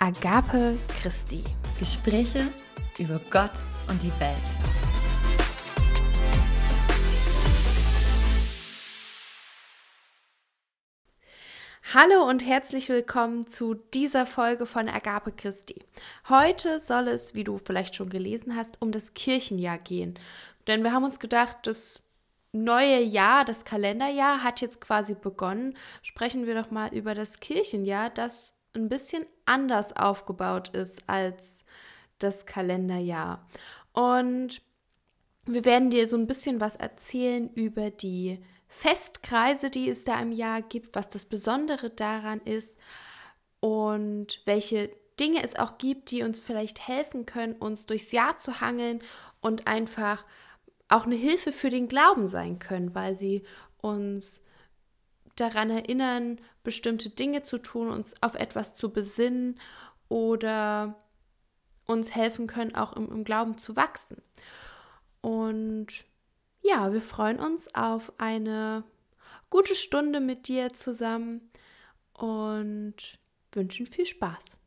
Agape Christi. Gespräche über Gott und die Welt. Hallo und herzlich willkommen zu dieser Folge von Agape Christi. Heute soll es, wie du vielleicht schon gelesen hast, um das Kirchenjahr gehen. Denn wir haben uns gedacht, das neue Jahr, das Kalenderjahr hat jetzt quasi begonnen. Sprechen wir doch mal über das Kirchenjahr, das ein bisschen anders aufgebaut ist als das Kalenderjahr. Und wir werden dir so ein bisschen was erzählen über die Festkreise, die es da im Jahr gibt, was das Besondere daran ist und welche Dinge es auch gibt, die uns vielleicht helfen können, uns durchs Jahr zu hangeln und einfach auch eine Hilfe für den Glauben sein können, weil sie uns daran erinnern, bestimmte Dinge zu tun, uns auf etwas zu besinnen oder uns helfen können, auch im, im Glauben zu wachsen. Und ja, wir freuen uns auf eine gute Stunde mit dir zusammen und wünschen viel Spaß.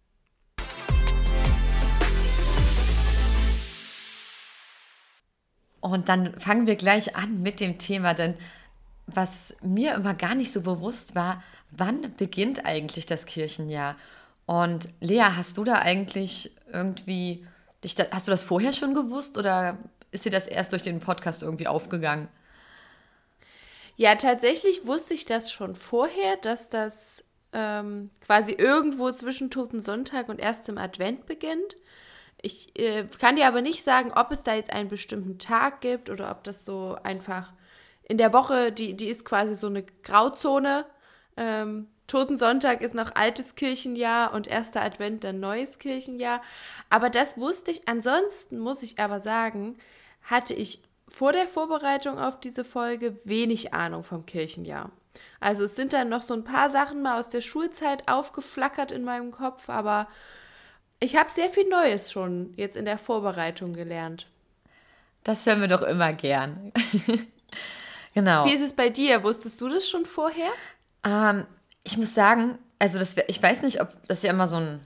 Und dann fangen wir gleich an mit dem Thema, denn was mir immer gar nicht so bewusst war, wann beginnt eigentlich das Kirchenjahr? Und Lea, hast du da eigentlich irgendwie, hast du das vorher schon gewusst oder ist dir das erst durch den Podcast irgendwie aufgegangen? Ja, tatsächlich wusste ich das schon vorher, dass das ähm, quasi irgendwo zwischen Toten Sonntag und erstem Advent beginnt. Ich äh, kann dir aber nicht sagen, ob es da jetzt einen bestimmten Tag gibt oder ob das so einfach in der Woche, die, die ist quasi so eine Grauzone. Ähm, Totensonntag ist noch altes Kirchenjahr und erster Advent dann neues Kirchenjahr. Aber das wusste ich. Ansonsten muss ich aber sagen, hatte ich vor der Vorbereitung auf diese Folge wenig Ahnung vom Kirchenjahr. Also es sind dann noch so ein paar Sachen mal aus der Schulzeit aufgeflackert in meinem Kopf, aber ich habe sehr viel Neues schon jetzt in der Vorbereitung gelernt. Das hören wir doch immer gern. genau. Wie ist es bei dir? Wusstest du das schon vorher? Ähm, ich muss sagen, also das, ich weiß nicht, ob das ja immer so ein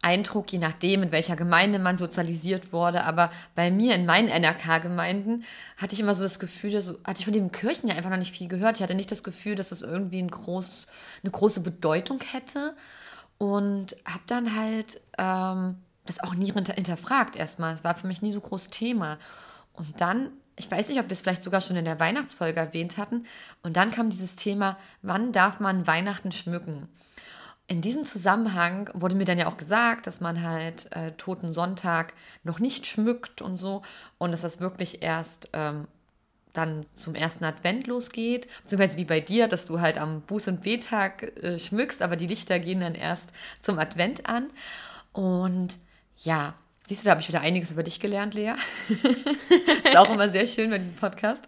Eindruck, je nachdem, in welcher Gemeinde man sozialisiert wurde. Aber bei mir in meinen NRK-Gemeinden hatte ich immer so das Gefühl, dass, hatte ich von dem Kirchen ja einfach noch nicht viel gehört. Ich hatte nicht das Gefühl, dass es irgendwie ein groß, eine große Bedeutung hätte. Und habe dann halt ähm, das auch nie hinterfragt erstmal. Es war für mich nie so großes Thema. Und dann, ich weiß nicht, ob wir es vielleicht sogar schon in der Weihnachtsfolge erwähnt hatten. Und dann kam dieses Thema, wann darf man Weihnachten schmücken? in diesem Zusammenhang wurde mir dann ja auch gesagt, dass man halt äh, Toten Sonntag noch nicht schmückt und so und dass das wirklich erst ähm, dann zum ersten Advent losgeht, beziehungsweise wie bei dir, dass du halt am Buß- und Betag äh, schmückst, aber die Lichter gehen dann erst zum Advent an. Und ja, siehst du, da habe ich wieder einiges über dich gelernt, Lea. ist auch immer sehr schön bei diesem Podcast.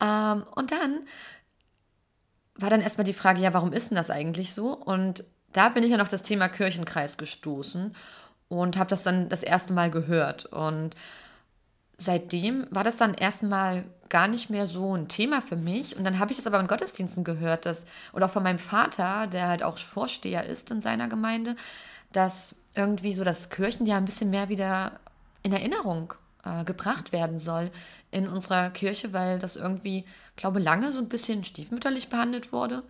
Ähm, und dann war dann erstmal die Frage, ja, warum ist denn das eigentlich so? Und da bin ich dann auf das Thema Kirchenkreis gestoßen und habe das dann das erste Mal gehört. Und seitdem war das dann erstmal gar nicht mehr so ein Thema für mich. Und dann habe ich das aber in Gottesdiensten gehört, dass, und auch von meinem Vater, der halt auch Vorsteher ist in seiner Gemeinde, dass irgendwie so das Kirchenjahr ein bisschen mehr wieder in Erinnerung äh, gebracht werden soll in unserer Kirche, weil das irgendwie, glaube lange so ein bisschen stiefmütterlich behandelt wurde.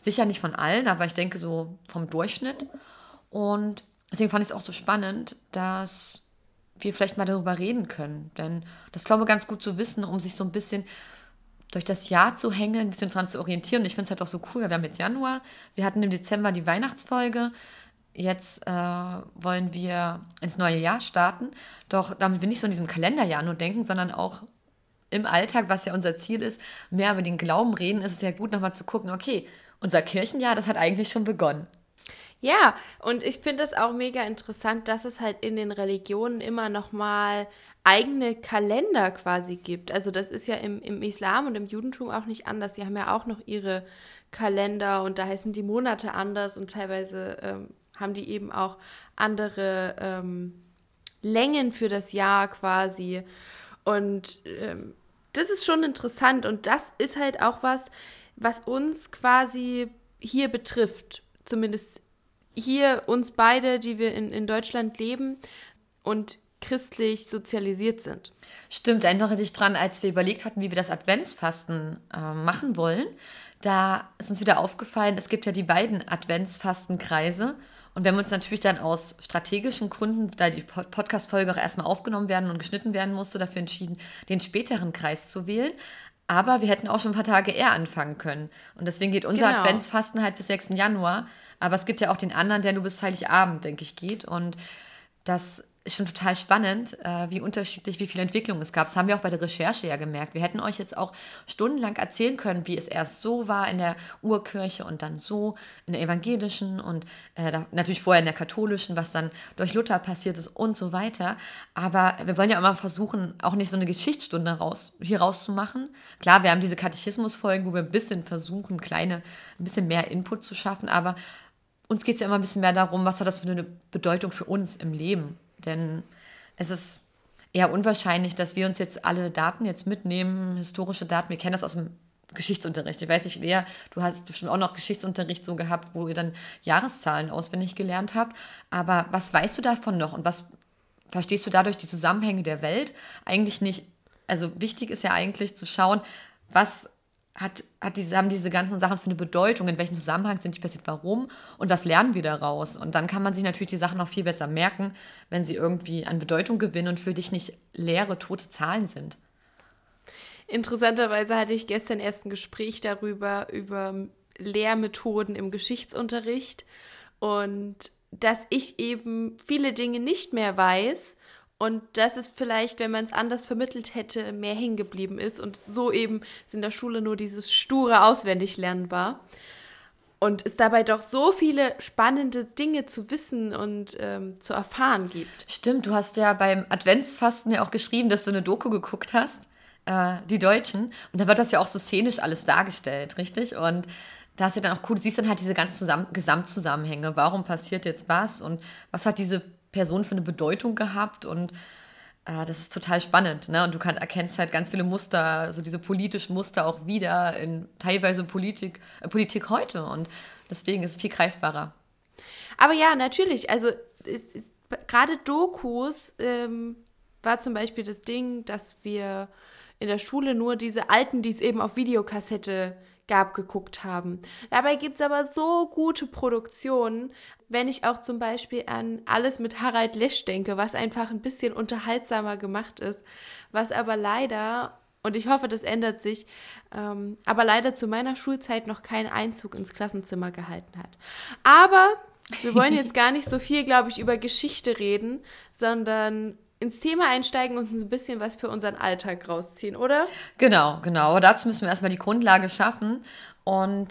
Sicher nicht von allen, aber ich denke so vom Durchschnitt. Und deswegen fand ich es auch so spannend, dass wir vielleicht mal darüber reden können. Denn das glaube ich ganz gut zu wissen, um sich so ein bisschen durch das Jahr zu hängen, ein bisschen dran zu orientieren. Und ich finde es halt auch so cool, wir haben jetzt Januar, wir hatten im Dezember die Weihnachtsfolge. Jetzt äh, wollen wir ins neue Jahr starten. Doch damit wir nicht so in diesem Kalenderjahr nur denken, sondern auch im Alltag, was ja unser Ziel ist, mehr über den Glauben reden, ist es ja gut, nochmal zu gucken, okay, unser Kirchenjahr, das hat eigentlich schon begonnen. Ja, und ich finde es auch mega interessant, dass es halt in den Religionen immer noch mal eigene Kalender quasi gibt. Also das ist ja im, im Islam und im Judentum auch nicht anders. Sie haben ja auch noch ihre Kalender und da heißen die Monate anders und teilweise ähm, haben die eben auch andere ähm, Längen für das Jahr quasi. Und ähm, das ist schon interessant und das ist halt auch was, was uns quasi hier betrifft, zumindest hier uns beide, die wir in, in Deutschland leben und christlich sozialisiert sind. Stimmt, erinnere dich dran, als wir überlegt hatten, wie wir das Adventsfasten äh, machen wollen. Da ist uns wieder aufgefallen, es gibt ja die beiden Adventsfastenkreise. Und wir haben uns natürlich dann aus strategischen Gründen, da die Podcast-Folge auch erstmal aufgenommen werden und geschnitten werden musste, dafür entschieden, den späteren Kreis zu wählen. Aber wir hätten auch schon ein paar Tage eher anfangen können. Und deswegen geht unser genau. Adventsfasten halt bis 6. Januar. Aber es gibt ja auch den anderen, der nur bis Heiligabend, denke ich, geht. Und das ist schon total spannend, äh, wie unterschiedlich, wie viel Entwicklung es gab. Das haben wir auch bei der Recherche ja gemerkt. Wir hätten euch jetzt auch stundenlang erzählen können, wie es erst so war in der Urkirche und dann so in der evangelischen und äh, natürlich vorher in der katholischen, was dann durch Luther passiert ist und so weiter. Aber wir wollen ja immer versuchen, auch nicht so eine Geschichtsstunde raus, hier rauszumachen. Klar, wir haben diese Katechismusfolgen, wo wir ein bisschen versuchen, kleine, ein bisschen mehr Input zu schaffen, aber uns geht es ja immer ein bisschen mehr darum, was hat das für eine Bedeutung für uns im Leben denn es ist eher unwahrscheinlich, dass wir uns jetzt alle Daten jetzt mitnehmen, historische Daten. Wir kennen das aus dem Geschichtsunterricht. Ich weiß nicht, Lea, du hast bestimmt auch noch Geschichtsunterricht so gehabt, wo ihr dann Jahreszahlen auswendig gelernt habt. Aber was weißt du davon noch und was verstehst du dadurch die Zusammenhänge der Welt? Eigentlich nicht. Also wichtig ist ja eigentlich zu schauen, was hat, hat diese, haben diese ganzen Sachen für eine Bedeutung, in welchem Zusammenhang sind die passiert, warum und was lernen wir daraus? Und dann kann man sich natürlich die Sachen noch viel besser merken, wenn sie irgendwie an Bedeutung gewinnen und für dich nicht leere, tote Zahlen sind. Interessanterweise hatte ich gestern erst ein Gespräch darüber, über Lehrmethoden im Geschichtsunterricht und dass ich eben viele Dinge nicht mehr weiß und dass es vielleicht, wenn man es anders vermittelt hätte, mehr hängen geblieben ist und so eben in der Schule nur dieses sture Auswendiglernen war. Und es dabei doch so viele spannende Dinge zu wissen und ähm, zu erfahren gibt. Stimmt, du hast ja beim Adventsfasten ja auch geschrieben, dass du eine Doku geguckt hast, äh, die Deutschen. Und da wird das ja auch so szenisch alles dargestellt, richtig? Und da ist ja dann auch cool, du siehst dann halt diese ganzen Zusammen Gesamtzusammenhänge. Warum passiert jetzt was und was hat diese Person für eine Bedeutung gehabt und äh, das ist total spannend. Ne? Und du kann, erkennst halt ganz viele Muster, so diese politischen Muster auch wieder in teilweise Politik, äh, Politik heute und deswegen ist es viel greifbarer. Aber ja, natürlich, also gerade Dokus ähm, war zum Beispiel das Ding, dass wir in der Schule nur diese alten, die es eben auf Videokassette gab, geguckt haben. Dabei gibt es aber so gute Produktionen, wenn ich auch zum Beispiel an alles mit Harald Lesch denke, was einfach ein bisschen unterhaltsamer gemacht ist, was aber leider, und ich hoffe, das ändert sich, ähm, aber leider zu meiner Schulzeit noch keinen Einzug ins Klassenzimmer gehalten hat. Aber wir wollen jetzt gar nicht so viel, glaube ich, über Geschichte reden, sondern ins Thema einsteigen und ein bisschen was für unseren Alltag rausziehen, oder? Genau, genau. Aber dazu müssen wir erstmal die Grundlage schaffen. Und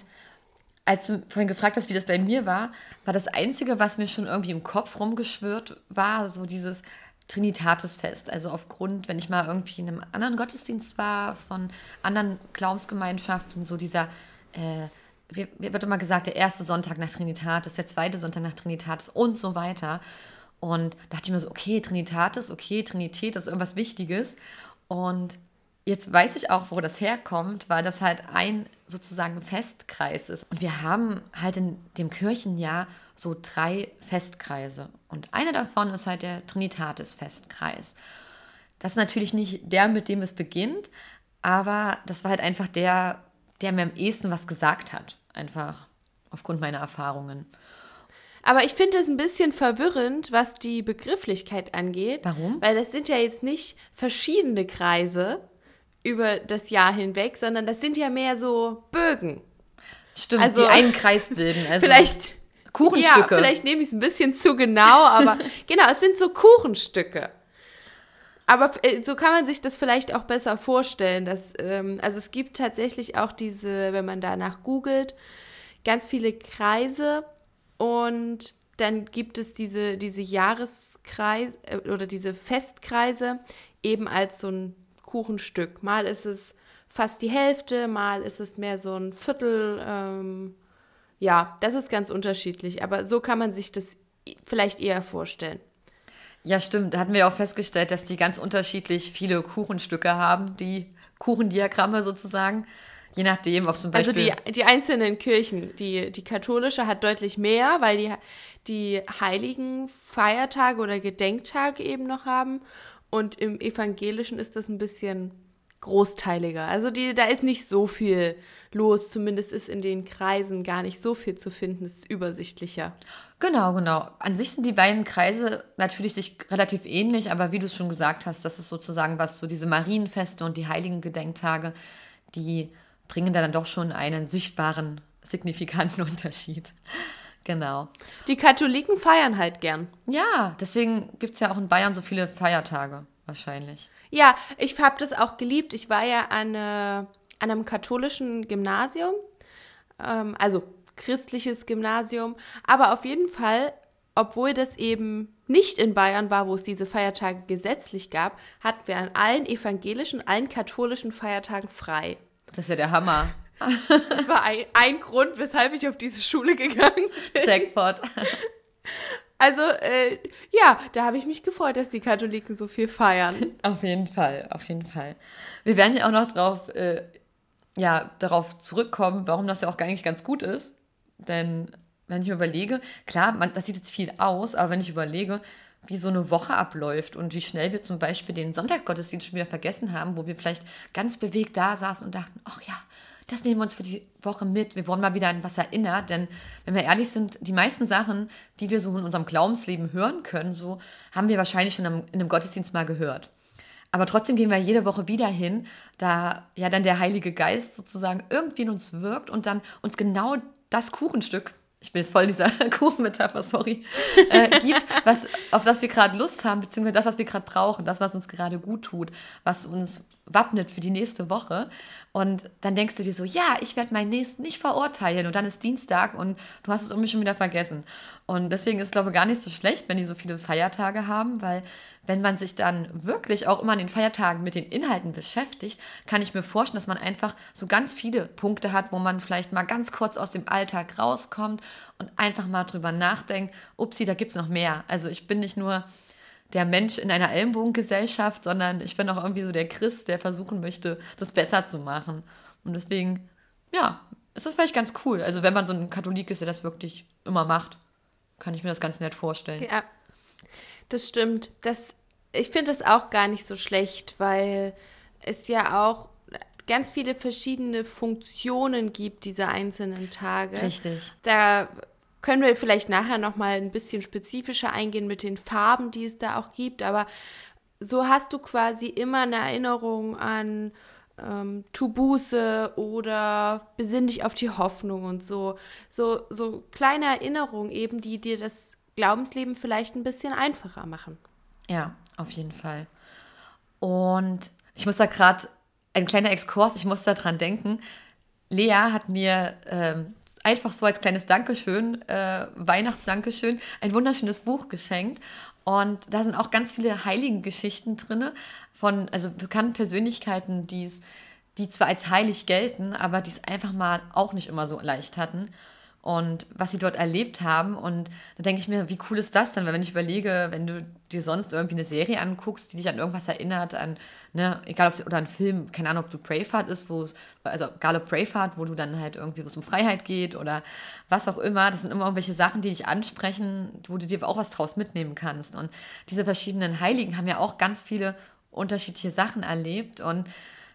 als du vorhin gefragt hast, wie das bei mir war, war das Einzige, was mir schon irgendwie im Kopf rumgeschwört war, so dieses Trinitatisfest. Also aufgrund, wenn ich mal irgendwie in einem anderen Gottesdienst war, von anderen Glaubensgemeinschaften, so dieser, äh, wie, wird immer gesagt, der erste Sonntag nach Trinitatis, der zweite Sonntag nach Trinitatis und so weiter. Und da dachte ich mir so, okay, Trinitatis, okay, Trinität, das ist irgendwas Wichtiges. Und Jetzt weiß ich auch, wo das herkommt, weil das halt ein sozusagen Festkreis ist. Und wir haben halt in dem Kirchenjahr so drei Festkreise. Und einer davon ist halt der Trinitatis-Festkreis. Das ist natürlich nicht der, mit dem es beginnt, aber das war halt einfach der, der mir am ehesten was gesagt hat. Einfach aufgrund meiner Erfahrungen. Aber ich finde es ein bisschen verwirrend, was die Begrifflichkeit angeht. Warum? Weil das sind ja jetzt nicht verschiedene Kreise, über das Jahr hinweg, sondern das sind ja mehr so Bögen. Stimmt, also, die einen Kreis bilden. Also vielleicht Kuchenstücke. Ja, vielleicht nehme ich es ein bisschen zu genau, aber genau, es sind so Kuchenstücke. Aber äh, so kann man sich das vielleicht auch besser vorstellen. Dass, ähm, also es gibt tatsächlich auch diese, wenn man danach googelt, ganz viele Kreise und dann gibt es diese, diese Jahreskreise äh, oder diese Festkreise eben als so ein Kuchenstück. Mal ist es fast die Hälfte, mal ist es mehr so ein Viertel. Ähm, ja, das ist ganz unterschiedlich, aber so kann man sich das vielleicht eher vorstellen. Ja, stimmt. Da hatten wir auch festgestellt, dass die ganz unterschiedlich viele Kuchenstücke haben, die Kuchendiagramme sozusagen. Je nachdem, ob zum Also Beispiel. die, die einzelnen Kirchen, die, die katholische hat deutlich mehr, weil die, die heiligen Feiertage oder Gedenktage eben noch haben. Und im evangelischen ist das ein bisschen großteiliger. Also die, da ist nicht so viel los, zumindest ist in den Kreisen gar nicht so viel zu finden, es ist übersichtlicher. Genau, genau. An sich sind die beiden Kreise natürlich sich relativ ähnlich, aber wie du es schon gesagt hast, das ist sozusagen was, so diese Marienfeste und die heiligen Gedenktage, die bringen da dann doch schon einen sichtbaren, signifikanten Unterschied. Genau. Die Katholiken feiern halt gern. Ja, deswegen gibt es ja auch in Bayern so viele Feiertage, wahrscheinlich. Ja, ich habe das auch geliebt. Ich war ja an, äh, an einem katholischen Gymnasium, ähm, also christliches Gymnasium, aber auf jeden Fall, obwohl das eben nicht in Bayern war, wo es diese Feiertage gesetzlich gab, hatten wir an allen evangelischen, allen katholischen Feiertagen frei. Das ist ja der Hammer. Das war ein, ein Grund, weshalb ich auf diese Schule gegangen bin. Jackpot. Also, äh, ja, da habe ich mich gefreut, dass die Katholiken so viel feiern. Auf jeden Fall, auf jeden Fall. Wir werden ja auch noch drauf, äh, ja, darauf zurückkommen, warum das ja auch eigentlich ganz gut ist. Denn wenn ich mir überlege, klar, man, das sieht jetzt viel aus, aber wenn ich überlege, wie so eine Woche abläuft und wie schnell wir zum Beispiel den Sonntagsgottesdienst schon wieder vergessen haben, wo wir vielleicht ganz bewegt da saßen und dachten, ach ja, das nehmen wir uns für die Woche mit. Wir wollen mal wieder an was erinnert. Denn wenn wir ehrlich sind, die meisten Sachen, die wir so in unserem Glaubensleben hören können, so haben wir wahrscheinlich schon in einem Gottesdienst mal gehört. Aber trotzdem gehen wir jede Woche wieder hin, da ja dann der Heilige Geist sozusagen irgendwie in uns wirkt und dann uns genau das Kuchenstück, ich bin jetzt voll dieser Kuchenmetapher, sorry, äh, gibt, was, auf das wir gerade Lust haben, beziehungsweise das, was wir gerade brauchen, das, was uns gerade gut tut, was uns wappnet für die nächste Woche. Und dann denkst du dir so, ja, ich werde meinen Nächsten nicht verurteilen. Und dann ist Dienstag und du hast es irgendwie schon wieder vergessen. Und deswegen ist, glaube ich, gar nicht so schlecht, wenn die so viele Feiertage haben, weil wenn man sich dann wirklich auch immer an den Feiertagen mit den Inhalten beschäftigt, kann ich mir vorstellen, dass man einfach so ganz viele Punkte hat, wo man vielleicht mal ganz kurz aus dem Alltag rauskommt und einfach mal drüber nachdenkt, upsi, da gibt es noch mehr. Also ich bin nicht nur der Mensch in einer Ellenbogengesellschaft, sondern ich bin auch irgendwie so der Christ, der versuchen möchte, das besser zu machen. Und deswegen, ja, ist das vielleicht ganz cool. Also wenn man so ein Katholik ist, der das wirklich immer macht, kann ich mir das ganz nett vorstellen. Ja, das stimmt. Das, ich finde das auch gar nicht so schlecht, weil es ja auch ganz viele verschiedene Funktionen gibt, diese einzelnen Tage. Richtig. Da können wir vielleicht nachher noch mal ein bisschen spezifischer eingehen mit den Farben, die es da auch gibt, aber so hast du quasi immer eine Erinnerung an ähm, tu Buße oder besinn dich auf die Hoffnung und so. So, so kleine Erinnerungen eben, die dir das Glaubensleben vielleicht ein bisschen einfacher machen. Ja, auf jeden Fall. Und ich muss da gerade, ein kleiner Exkurs, ich muss da dran denken. Lea hat mir ähm, einfach so als kleines Dankeschön, äh, Weihnachtsdankeschön, ein wunderschönes Buch geschenkt. Und da sind auch ganz viele Heiligengeschichten drin von also bekannten Persönlichkeiten, die's, die zwar als heilig gelten, aber die es einfach mal auch nicht immer so leicht hatten und was sie dort erlebt haben. Und da denke ich mir, wie cool ist das denn? Weil wenn ich überlege, wenn du dir sonst irgendwie eine Serie anguckst, die dich an irgendwas erinnert, an, ne, egal ob es, oder ein Film, keine Ahnung, ob du Braveheart ist, wo es, also egal ob Braveheart, wo du dann halt irgendwie, wo es um Freiheit geht oder was auch immer, das sind immer irgendwelche Sachen, die dich ansprechen, wo du dir auch was draus mitnehmen kannst. Und diese verschiedenen Heiligen haben ja auch ganz viele unterschiedliche Sachen erlebt und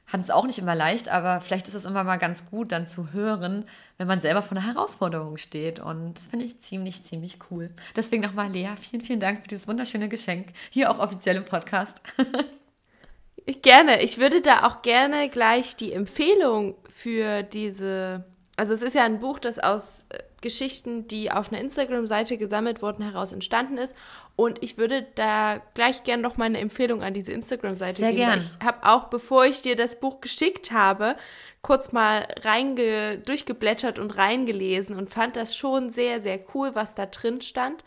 hat es auch nicht immer leicht, aber vielleicht ist es immer mal ganz gut, dann zu hören, wenn man selber vor einer Herausforderung steht. Und das finde ich ziemlich, ziemlich cool. Deswegen nochmal, Lea, vielen, vielen Dank für dieses wunderschöne Geschenk. Hier auch offiziell im Podcast. gerne. Ich würde da auch gerne gleich die Empfehlung für diese. Also, es ist ja ein Buch, das aus äh, Geschichten, die auf einer Instagram-Seite gesammelt wurden, heraus entstanden ist. Und ich würde da gleich gern noch mal eine Empfehlung an diese Instagram-Seite geben. Sehr gern. Ich habe auch, bevor ich dir das Buch geschickt habe, kurz mal reinge durchgeblättert und reingelesen und fand das schon sehr, sehr cool, was da drin stand.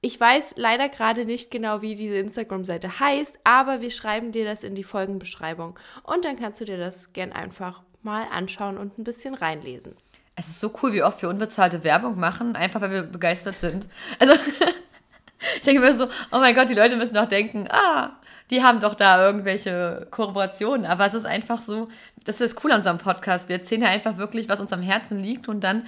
Ich weiß leider gerade nicht genau, wie diese Instagram-Seite heißt, aber wir schreiben dir das in die Folgenbeschreibung. Und dann kannst du dir das gern einfach mal anschauen und ein bisschen reinlesen. Es ist so cool, wie oft wir unbezahlte Werbung machen, einfach weil wir begeistert sind. Also, ich denke mir so, oh mein Gott, die Leute müssen doch denken, ah, die haben doch da irgendwelche Kooperationen. Aber es ist einfach so, das ist cool an unserem Podcast. Wir erzählen ja einfach wirklich, was uns am Herzen liegt und dann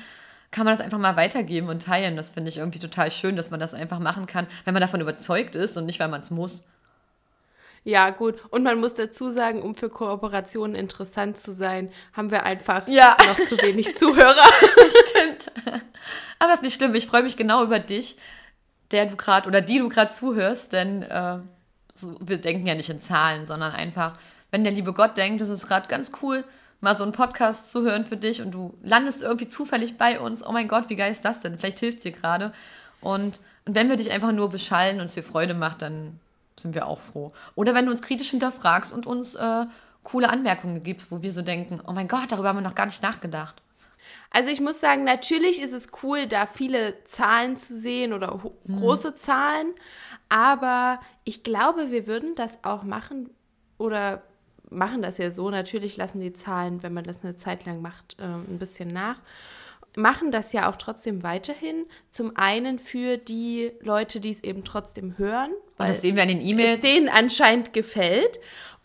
kann man das einfach mal weitergeben und teilen. Das finde ich irgendwie total schön, dass man das einfach machen kann, wenn man davon überzeugt ist und nicht, weil man es muss. Ja, gut. Und man muss dazu sagen, um für Kooperationen interessant zu sein, haben wir einfach ja. noch zu wenig Zuhörer. Stimmt. Aber ist nicht schlimm. Ich freue mich genau über dich, der du gerade oder die du gerade zuhörst, denn äh, so, wir denken ja nicht in Zahlen, sondern einfach, wenn der liebe Gott denkt, das ist gerade ganz cool, mal so einen Podcast zu hören für dich und du landest irgendwie zufällig bei uns. Oh mein Gott, wie geil ist das denn? Vielleicht hilft es dir gerade. Und, und wenn wir dich einfach nur beschallen und es dir Freude macht, dann sind wir auch froh. Oder wenn du uns kritisch hinterfragst und uns äh, coole Anmerkungen gibst, wo wir so denken, oh mein Gott, darüber haben wir noch gar nicht nachgedacht. Also ich muss sagen, natürlich ist es cool, da viele Zahlen zu sehen oder mhm. große Zahlen, aber ich glaube, wir würden das auch machen oder machen das ja so. Natürlich lassen die Zahlen, wenn man das eine Zeit lang macht, äh, ein bisschen nach. Machen das ja auch trotzdem weiterhin. Zum einen für die Leute, die es eben trotzdem hören. Weil. Es denen anscheinend gefällt.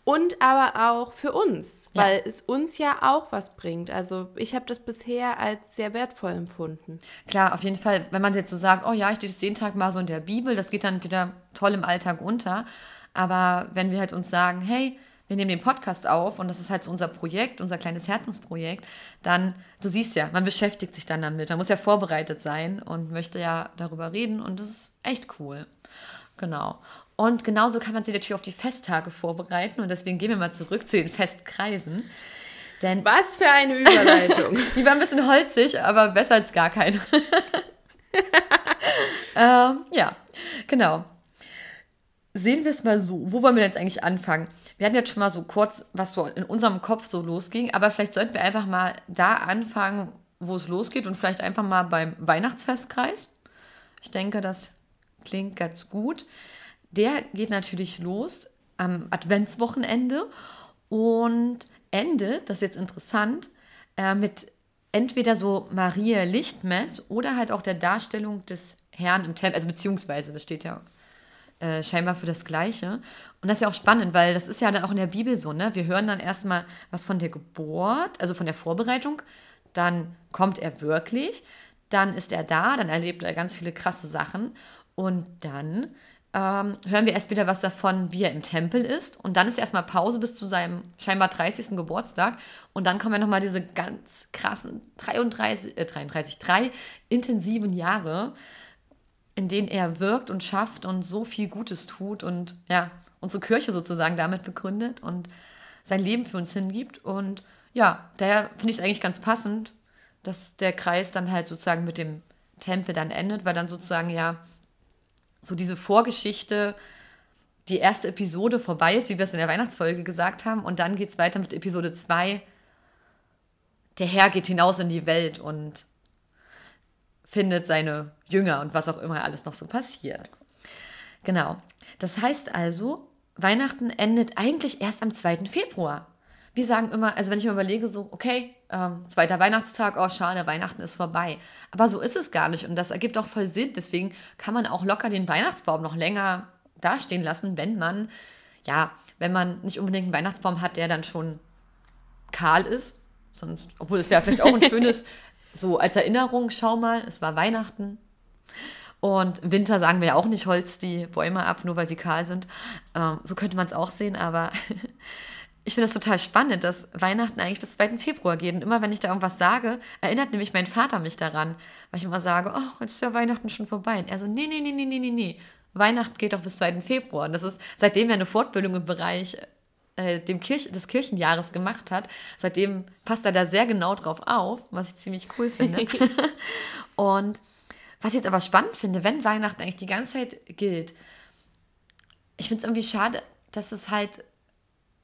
Und aber auch für uns, ja. weil es uns ja auch was bringt. Also ich habe das bisher als sehr wertvoll empfunden. Klar, auf jeden Fall, wenn man jetzt so sagt, oh ja, ich lese jeden Tag mal so in der Bibel, das geht dann wieder toll im Alltag unter. Aber wenn wir halt uns sagen, hey, wir nehmen den Podcast auf und das ist halt so unser Projekt, unser kleines Herzensprojekt, dann, du siehst ja, man beschäftigt sich dann damit. Man muss ja vorbereitet sein und möchte ja darüber reden und das ist echt cool. Genau. Und genauso kann man sich natürlich auf die Festtage vorbereiten und deswegen gehen wir mal zurück zu den Festkreisen. Denn Was für eine Überleitung. die war ein bisschen holzig, aber besser als gar keine. ähm, ja, genau. Sehen wir es mal so. Wo wollen wir jetzt eigentlich anfangen? Wir hatten jetzt schon mal so kurz, was so in unserem Kopf so losging, aber vielleicht sollten wir einfach mal da anfangen, wo es losgeht und vielleicht einfach mal beim Weihnachtsfestkreis. Ich denke, das klingt ganz gut. Der geht natürlich los am Adventswochenende und endet, das ist jetzt interessant, äh, mit entweder so Maria Lichtmess oder halt auch der Darstellung des Herrn im Tempel, also beziehungsweise, das steht ja äh, scheinbar für das Gleiche. Und das ist ja auch spannend, weil das ist ja dann auch in der Bibel so, ne? Wir hören dann erstmal was von der Geburt, also von der Vorbereitung, dann kommt er wirklich, dann ist er da, dann erlebt er ganz viele krasse Sachen und dann ähm, hören wir erst wieder was davon, wie er im Tempel ist. Und dann ist erstmal Pause bis zu seinem scheinbar 30. Geburtstag. Und dann kommen ja nochmal diese ganz krassen 33, äh, 33, drei intensiven Jahre, in denen er wirkt und schafft und so viel Gutes tut und ja, unsere Kirche sozusagen damit begründet und sein Leben für uns hingibt. Und ja, daher finde ich es eigentlich ganz passend, dass der Kreis dann halt sozusagen mit dem Tempel dann endet, weil dann sozusagen ja so diese Vorgeschichte, die erste Episode vorbei ist, wie wir es in der Weihnachtsfolge gesagt haben. Und dann geht es weiter mit Episode 2. Der Herr geht hinaus in die Welt und findet seine Jünger und was auch immer alles noch so passiert. Genau. Das heißt also, Weihnachten endet eigentlich erst am 2. Februar. Wir sagen immer, also wenn ich mir überlege, so, okay, ähm, zweiter Weihnachtstag, oh schade, Weihnachten ist vorbei. Aber so ist es gar nicht und das ergibt auch voll Sinn. Deswegen kann man auch locker den Weihnachtsbaum noch länger dastehen lassen, wenn man, ja, wenn man nicht unbedingt einen Weihnachtsbaum hat, der dann schon kahl ist. Sonst, obwohl es wäre vielleicht auch ein schönes, so als Erinnerung, schau mal, es war Weihnachten. Und im Winter sagen wir ja auch nicht, holz die Bäume ab, nur weil sie kahl sind. Ähm, so könnte man es auch sehen, aber ich finde das total spannend, dass Weihnachten eigentlich bis 2. Februar geht. Und immer wenn ich da irgendwas sage, erinnert nämlich mein Vater mich daran. Weil ich immer sage, oh, jetzt ist ja Weihnachten schon vorbei. Und er so, nee, nee, nee, nee, nee, nee, nee. Weihnachten geht doch bis 2. Februar. Und das ist, seitdem er eine Fortbildung im Bereich äh, dem Kirch des Kirchenjahres gemacht hat, seitdem passt er da sehr genau drauf auf, was ich ziemlich cool finde. und was ich jetzt aber spannend finde, wenn Weihnachten eigentlich die ganze Zeit gilt, ich finde es irgendwie schade, dass es halt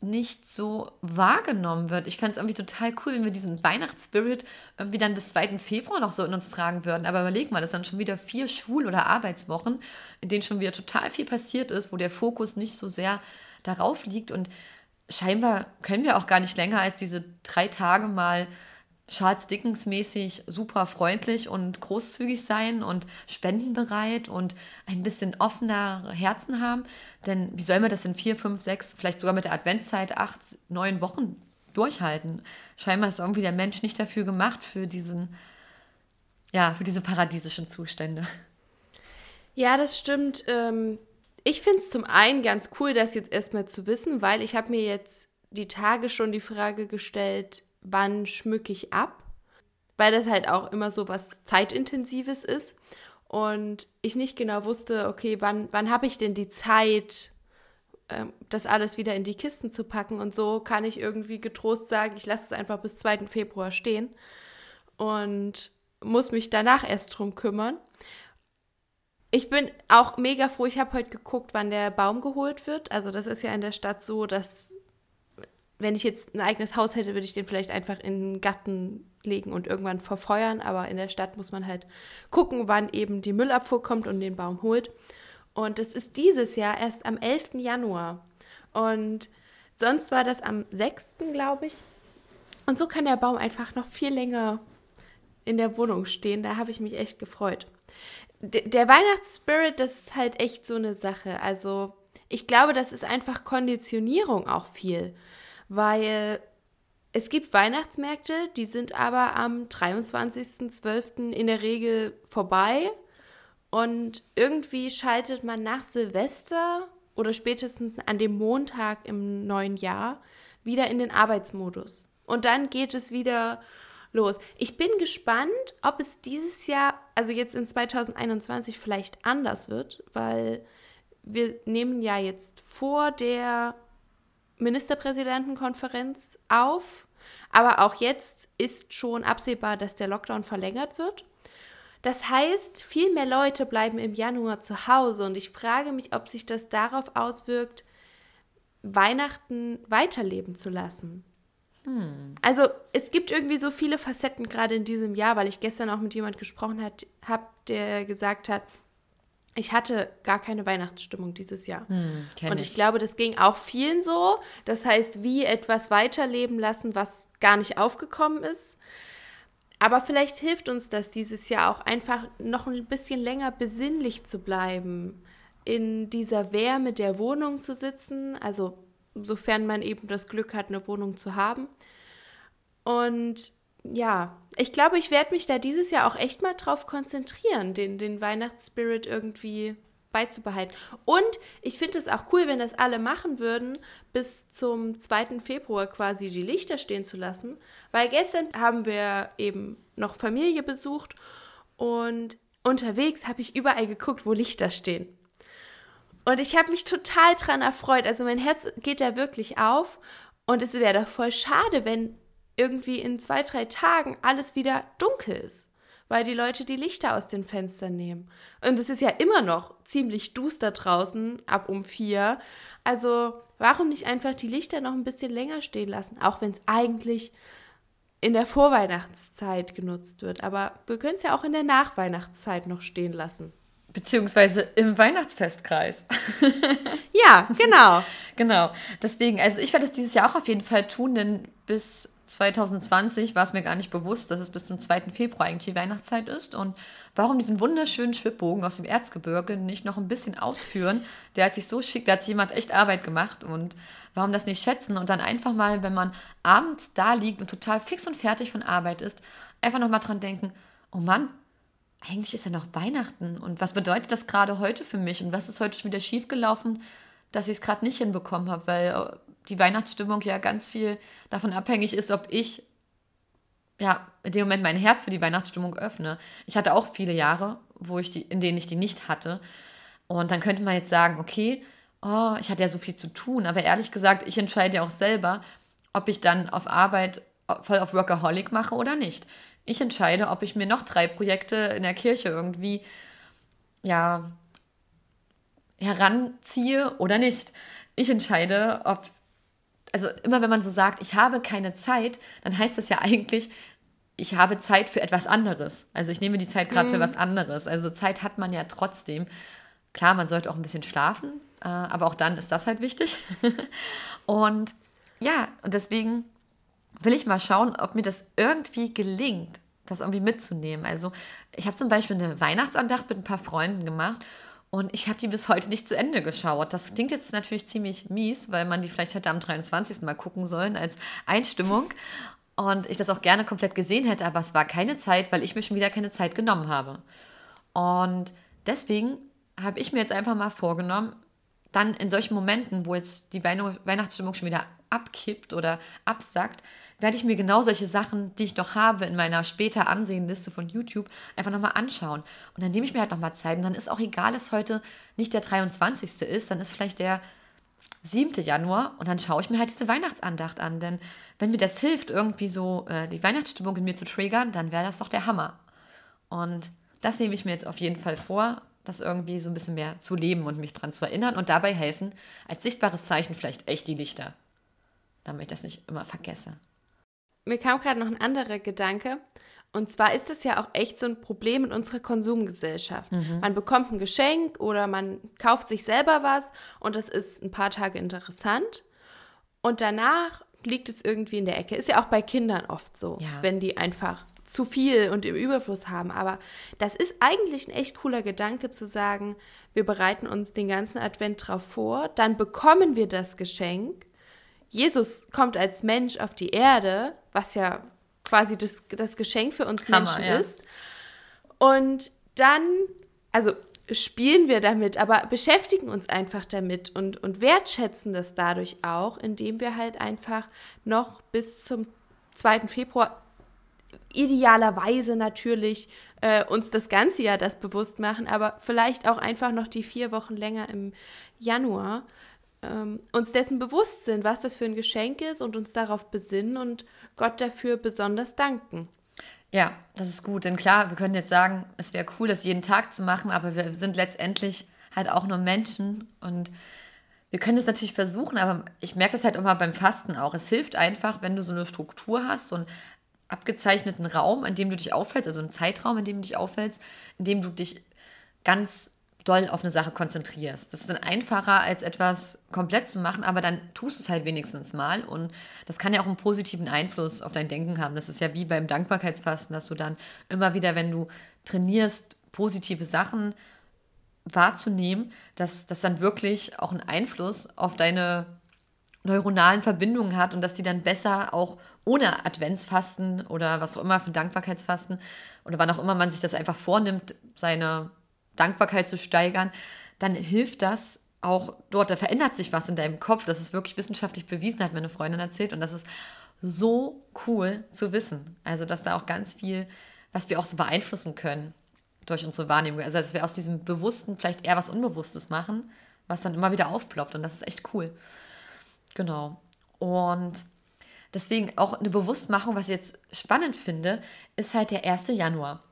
nicht so wahrgenommen wird. Ich fände es irgendwie total cool, wenn wir diesen Weihnachtsspirit irgendwie dann bis 2. Februar noch so in uns tragen würden. Aber überleg mal, das sind schon wieder vier Schul- oder Arbeitswochen, in denen schon wieder total viel passiert ist, wo der Fokus nicht so sehr darauf liegt. Und scheinbar können wir auch gar nicht länger als diese drei Tage mal Charles Dickens mäßig super freundlich und großzügig sein und spendenbereit und ein bisschen offener Herzen haben. Denn wie soll man das in vier, fünf, sechs, vielleicht sogar mit der Adventszeit acht, neun Wochen durchhalten? Scheinbar ist irgendwie der Mensch nicht dafür gemacht, für diesen, ja, für diese paradiesischen Zustände. Ja, das stimmt. Ähm, ich finde es zum einen ganz cool, das jetzt erstmal zu wissen, weil ich habe mir jetzt die Tage schon die Frage gestellt, wann schmücke ich ab, weil das halt auch immer so was Zeitintensives ist und ich nicht genau wusste, okay, wann, wann habe ich denn die Zeit, ähm, das alles wieder in die Kisten zu packen und so kann ich irgendwie getrost sagen, ich lasse es einfach bis 2. Februar stehen und muss mich danach erst drum kümmern. Ich bin auch mega froh, ich habe heute geguckt, wann der Baum geholt wird. Also das ist ja in der Stadt so, dass wenn ich jetzt ein eigenes Haus hätte, würde ich den vielleicht einfach in den Garten legen und irgendwann verfeuern. Aber in der Stadt muss man halt gucken, wann eben die Müllabfuhr kommt und den Baum holt. Und es ist dieses Jahr erst am 11. Januar. Und sonst war das am 6. glaube ich. Und so kann der Baum einfach noch viel länger in der Wohnung stehen. Da habe ich mich echt gefreut. Der Weihnachtsspirit, das ist halt echt so eine Sache. Also ich glaube, das ist einfach Konditionierung auch viel weil es gibt Weihnachtsmärkte, die sind aber am 23.12. in der Regel vorbei und irgendwie schaltet man nach Silvester oder spätestens an dem Montag im neuen Jahr wieder in den Arbeitsmodus. Und dann geht es wieder los. Ich bin gespannt, ob es dieses Jahr, also jetzt in 2021 vielleicht anders wird, weil wir nehmen ja jetzt vor der Ministerpräsidentenkonferenz auf. Aber auch jetzt ist schon absehbar, dass der Lockdown verlängert wird. Das heißt, viel mehr Leute bleiben im Januar zu Hause und ich frage mich, ob sich das darauf auswirkt, Weihnachten weiterleben zu lassen. Hm. Also es gibt irgendwie so viele Facetten gerade in diesem Jahr, weil ich gestern auch mit jemand gesprochen habe, der gesagt hat, ich hatte gar keine Weihnachtsstimmung dieses Jahr. Hm, und ich, ich glaube, das ging auch vielen so. Das heißt, wie etwas weiterleben lassen, was gar nicht aufgekommen ist. Aber vielleicht hilft uns das dieses Jahr auch einfach noch ein bisschen länger besinnlich zu bleiben, in dieser Wärme der Wohnung zu sitzen, also sofern man eben das Glück hat, eine Wohnung zu haben. Und ja, ich glaube, ich werde mich da dieses Jahr auch echt mal drauf konzentrieren, den, den Weihnachtsspirit irgendwie beizubehalten. Und ich finde es auch cool, wenn das alle machen würden, bis zum 2. Februar quasi die Lichter stehen zu lassen, weil gestern haben wir eben noch Familie besucht und unterwegs habe ich überall geguckt, wo Lichter stehen. Und ich habe mich total dran erfreut. Also mein Herz geht da wirklich auf. Und es wäre doch voll schade, wenn irgendwie in zwei, drei Tagen alles wieder dunkel ist, weil die Leute die Lichter aus den Fenstern nehmen. Und es ist ja immer noch ziemlich duster draußen, ab um vier. Also warum nicht einfach die Lichter noch ein bisschen länger stehen lassen, auch wenn es eigentlich in der Vorweihnachtszeit genutzt wird. Aber wir können es ja auch in der Nachweihnachtszeit noch stehen lassen. Beziehungsweise im Weihnachtsfestkreis. ja, genau. genau. Deswegen, also ich werde es dieses Jahr auch auf jeden Fall tun, denn bis 2020 war es mir gar nicht bewusst, dass es bis zum 2. Februar eigentlich die Weihnachtszeit ist. Und warum diesen wunderschönen Schwibbogen aus dem Erzgebirge nicht noch ein bisschen ausführen? Der hat sich so schick, da hat sich jemand echt Arbeit gemacht. Und warum das nicht schätzen? Und dann einfach mal, wenn man abends da liegt und total fix und fertig von Arbeit ist, einfach nochmal dran denken, oh Mann, eigentlich ist ja noch Weihnachten. Und was bedeutet das gerade heute für mich? Und was ist heute schon wieder schiefgelaufen, dass ich es gerade nicht hinbekommen habe? Weil die Weihnachtsstimmung ja ganz viel davon abhängig ist, ob ich ja in dem Moment mein Herz für die Weihnachtsstimmung öffne. Ich hatte auch viele Jahre, wo ich die, in denen ich die nicht hatte. Und dann könnte man jetzt sagen, okay, oh, ich hatte ja so viel zu tun, aber ehrlich gesagt, ich entscheide ja auch selber, ob ich dann auf Arbeit voll auf Workaholic mache oder nicht. Ich entscheide, ob ich mir noch drei Projekte in der Kirche irgendwie ja heranziehe oder nicht. Ich entscheide, ob also immer wenn man so sagt, ich habe keine Zeit, dann heißt das ja eigentlich, ich habe Zeit für etwas anderes. Also ich nehme die Zeit gerade mhm. für was anderes. Also Zeit hat man ja trotzdem. Klar, man sollte auch ein bisschen schlafen, äh, aber auch dann ist das halt wichtig. und ja, und deswegen will ich mal schauen, ob mir das irgendwie gelingt, das irgendwie mitzunehmen. Also ich habe zum Beispiel eine Weihnachtsandacht mit ein paar Freunden gemacht und ich habe die bis heute nicht zu Ende geschaut. Das klingt jetzt natürlich ziemlich mies, weil man die vielleicht hätte am 23. mal gucken sollen als Einstimmung. Und ich das auch gerne komplett gesehen hätte, aber es war keine Zeit, weil ich mir schon wieder keine Zeit genommen habe. Und deswegen habe ich mir jetzt einfach mal vorgenommen, dann in solchen Momenten, wo jetzt die Weihnachtsstimmung schon wieder abkippt oder absackt, werde ich mir genau solche Sachen, die ich noch habe in meiner später Ansehenliste von YouTube, einfach nochmal anschauen. Und dann nehme ich mir halt nochmal Zeit. Und dann ist auch egal, dass heute nicht der 23. ist, dann ist vielleicht der 7. Januar und dann schaue ich mir halt diese Weihnachtsandacht an. Denn wenn mir das hilft, irgendwie so äh, die Weihnachtsstimmung in mir zu triggern, dann wäre das doch der Hammer. Und das nehme ich mir jetzt auf jeden Fall vor, das irgendwie so ein bisschen mehr zu leben und mich dran zu erinnern und dabei helfen, als sichtbares Zeichen vielleicht echt die Lichter, damit ich das nicht immer vergesse mir kam gerade noch ein anderer Gedanke. Und zwar ist es ja auch echt so ein Problem in unserer Konsumgesellschaft. Mhm. Man bekommt ein Geschenk oder man kauft sich selber was und das ist ein paar Tage interessant. Und danach liegt es irgendwie in der Ecke. Ist ja auch bei Kindern oft so, ja. wenn die einfach zu viel und im Überfluss haben. Aber das ist eigentlich ein echt cooler Gedanke zu sagen, wir bereiten uns den ganzen Advent drauf vor, dann bekommen wir das Geschenk Jesus kommt als Mensch auf die Erde, was ja quasi das, das Geschenk für uns Hammer, Menschen ja. ist. Und dann, also spielen wir damit, aber beschäftigen uns einfach damit und, und wertschätzen das dadurch auch, indem wir halt einfach noch bis zum 2. Februar idealerweise natürlich äh, uns das ganze Jahr das bewusst machen, aber vielleicht auch einfach noch die vier Wochen länger im Januar ähm, uns dessen bewusst sind, was das für ein Geschenk ist und uns darauf besinnen und Gott dafür besonders danken. Ja, das ist gut. Denn klar, wir können jetzt sagen, es wäre cool, das jeden Tag zu machen, aber wir sind letztendlich halt auch nur Menschen und wir können es natürlich versuchen, aber ich merke das halt immer beim Fasten auch. Es hilft einfach, wenn du so eine Struktur hast, so einen abgezeichneten Raum, in dem du dich aufhältst, also einen Zeitraum, in dem du dich aufhältst, in dem du dich ganz doll auf eine Sache konzentrierst. Das ist dann einfacher, als etwas komplett zu machen, aber dann tust du es halt wenigstens mal. Und das kann ja auch einen positiven Einfluss auf dein Denken haben. Das ist ja wie beim Dankbarkeitsfasten, dass du dann immer wieder, wenn du trainierst, positive Sachen wahrzunehmen, dass das dann wirklich auch einen Einfluss auf deine neuronalen Verbindungen hat und dass die dann besser auch ohne Adventsfasten oder was auch immer für Dankbarkeitsfasten oder wann auch immer man sich das einfach vornimmt, seine Dankbarkeit zu steigern, dann hilft das auch dort, da verändert sich was in deinem Kopf. Das ist wirklich wissenschaftlich bewiesen, hat mir eine Freundin erzählt. Und das ist so cool zu wissen. Also, dass da auch ganz viel, was wir auch so beeinflussen können durch unsere Wahrnehmung. Also, dass wir aus diesem Bewussten vielleicht eher was Unbewusstes machen, was dann immer wieder aufploppt. Und das ist echt cool. Genau. Und deswegen auch eine Bewusstmachung, was ich jetzt spannend finde, ist halt der 1. Januar.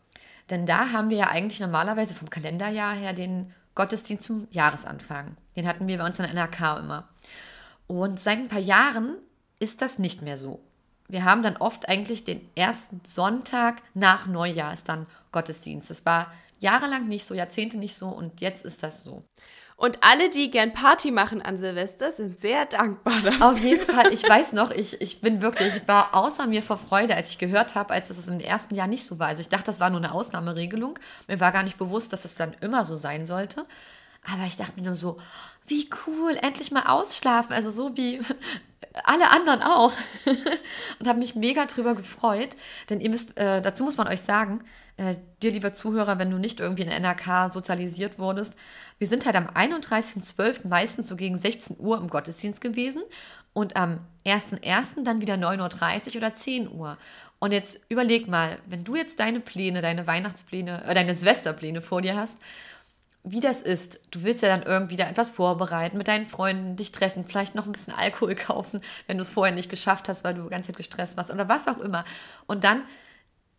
Denn da haben wir ja eigentlich normalerweise vom Kalenderjahr her den Gottesdienst zum Jahresanfang. Den hatten wir bei uns in der NRK immer. Und seit ein paar Jahren ist das nicht mehr so. Wir haben dann oft eigentlich den ersten Sonntag nach Neujahr ist dann Gottesdienst. Das war jahrelang nicht so, Jahrzehnte nicht so und jetzt ist das so. Und alle, die gern Party machen an Silvester, sind sehr dankbar dafür. Auf jeden Fall. Ich weiß noch, ich, ich bin wirklich, ich war außer mir vor Freude, als ich gehört habe, als es im ersten Jahr nicht so war. Also ich dachte, das war nur eine Ausnahmeregelung. Mir war gar nicht bewusst, dass es dann immer so sein sollte. Aber ich dachte mir nur so, wie cool, endlich mal ausschlafen. Also so wie alle anderen auch. und habe mich mega drüber gefreut. Denn ihr müsst, äh, dazu muss man euch sagen, äh, dir, lieber Zuhörer, wenn du nicht irgendwie in NRK sozialisiert wurdest, wir sind halt am 31.12. meistens so gegen 16 Uhr im Gottesdienst gewesen und am 1.1. dann wieder 9.30 Uhr oder 10 Uhr. Und jetzt überleg mal, wenn du jetzt deine Pläne, deine Weihnachtspläne, äh, deine Silvesterpläne vor dir hast, wie das ist. Du willst ja dann irgendwie da etwas vorbereiten, mit deinen Freunden dich treffen, vielleicht noch ein bisschen Alkohol kaufen, wenn du es vorher nicht geschafft hast, weil du ganz gestresst warst oder was auch immer. Und dann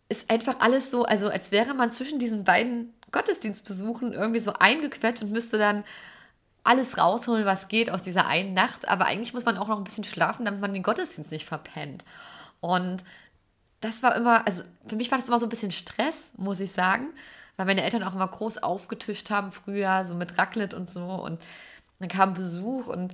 ist einfach alles so, also als wäre man zwischen diesen beiden Gottesdienstbesuchen irgendwie so eingequetscht und müsste dann alles rausholen, was geht aus dieser einen Nacht. Aber eigentlich muss man auch noch ein bisschen schlafen, damit man den Gottesdienst nicht verpennt. Und das war immer, also für mich war das immer so ein bisschen Stress, muss ich sagen, weil meine Eltern auch immer groß aufgetischt haben früher, so mit Raclette und so. Und dann kam Besuch und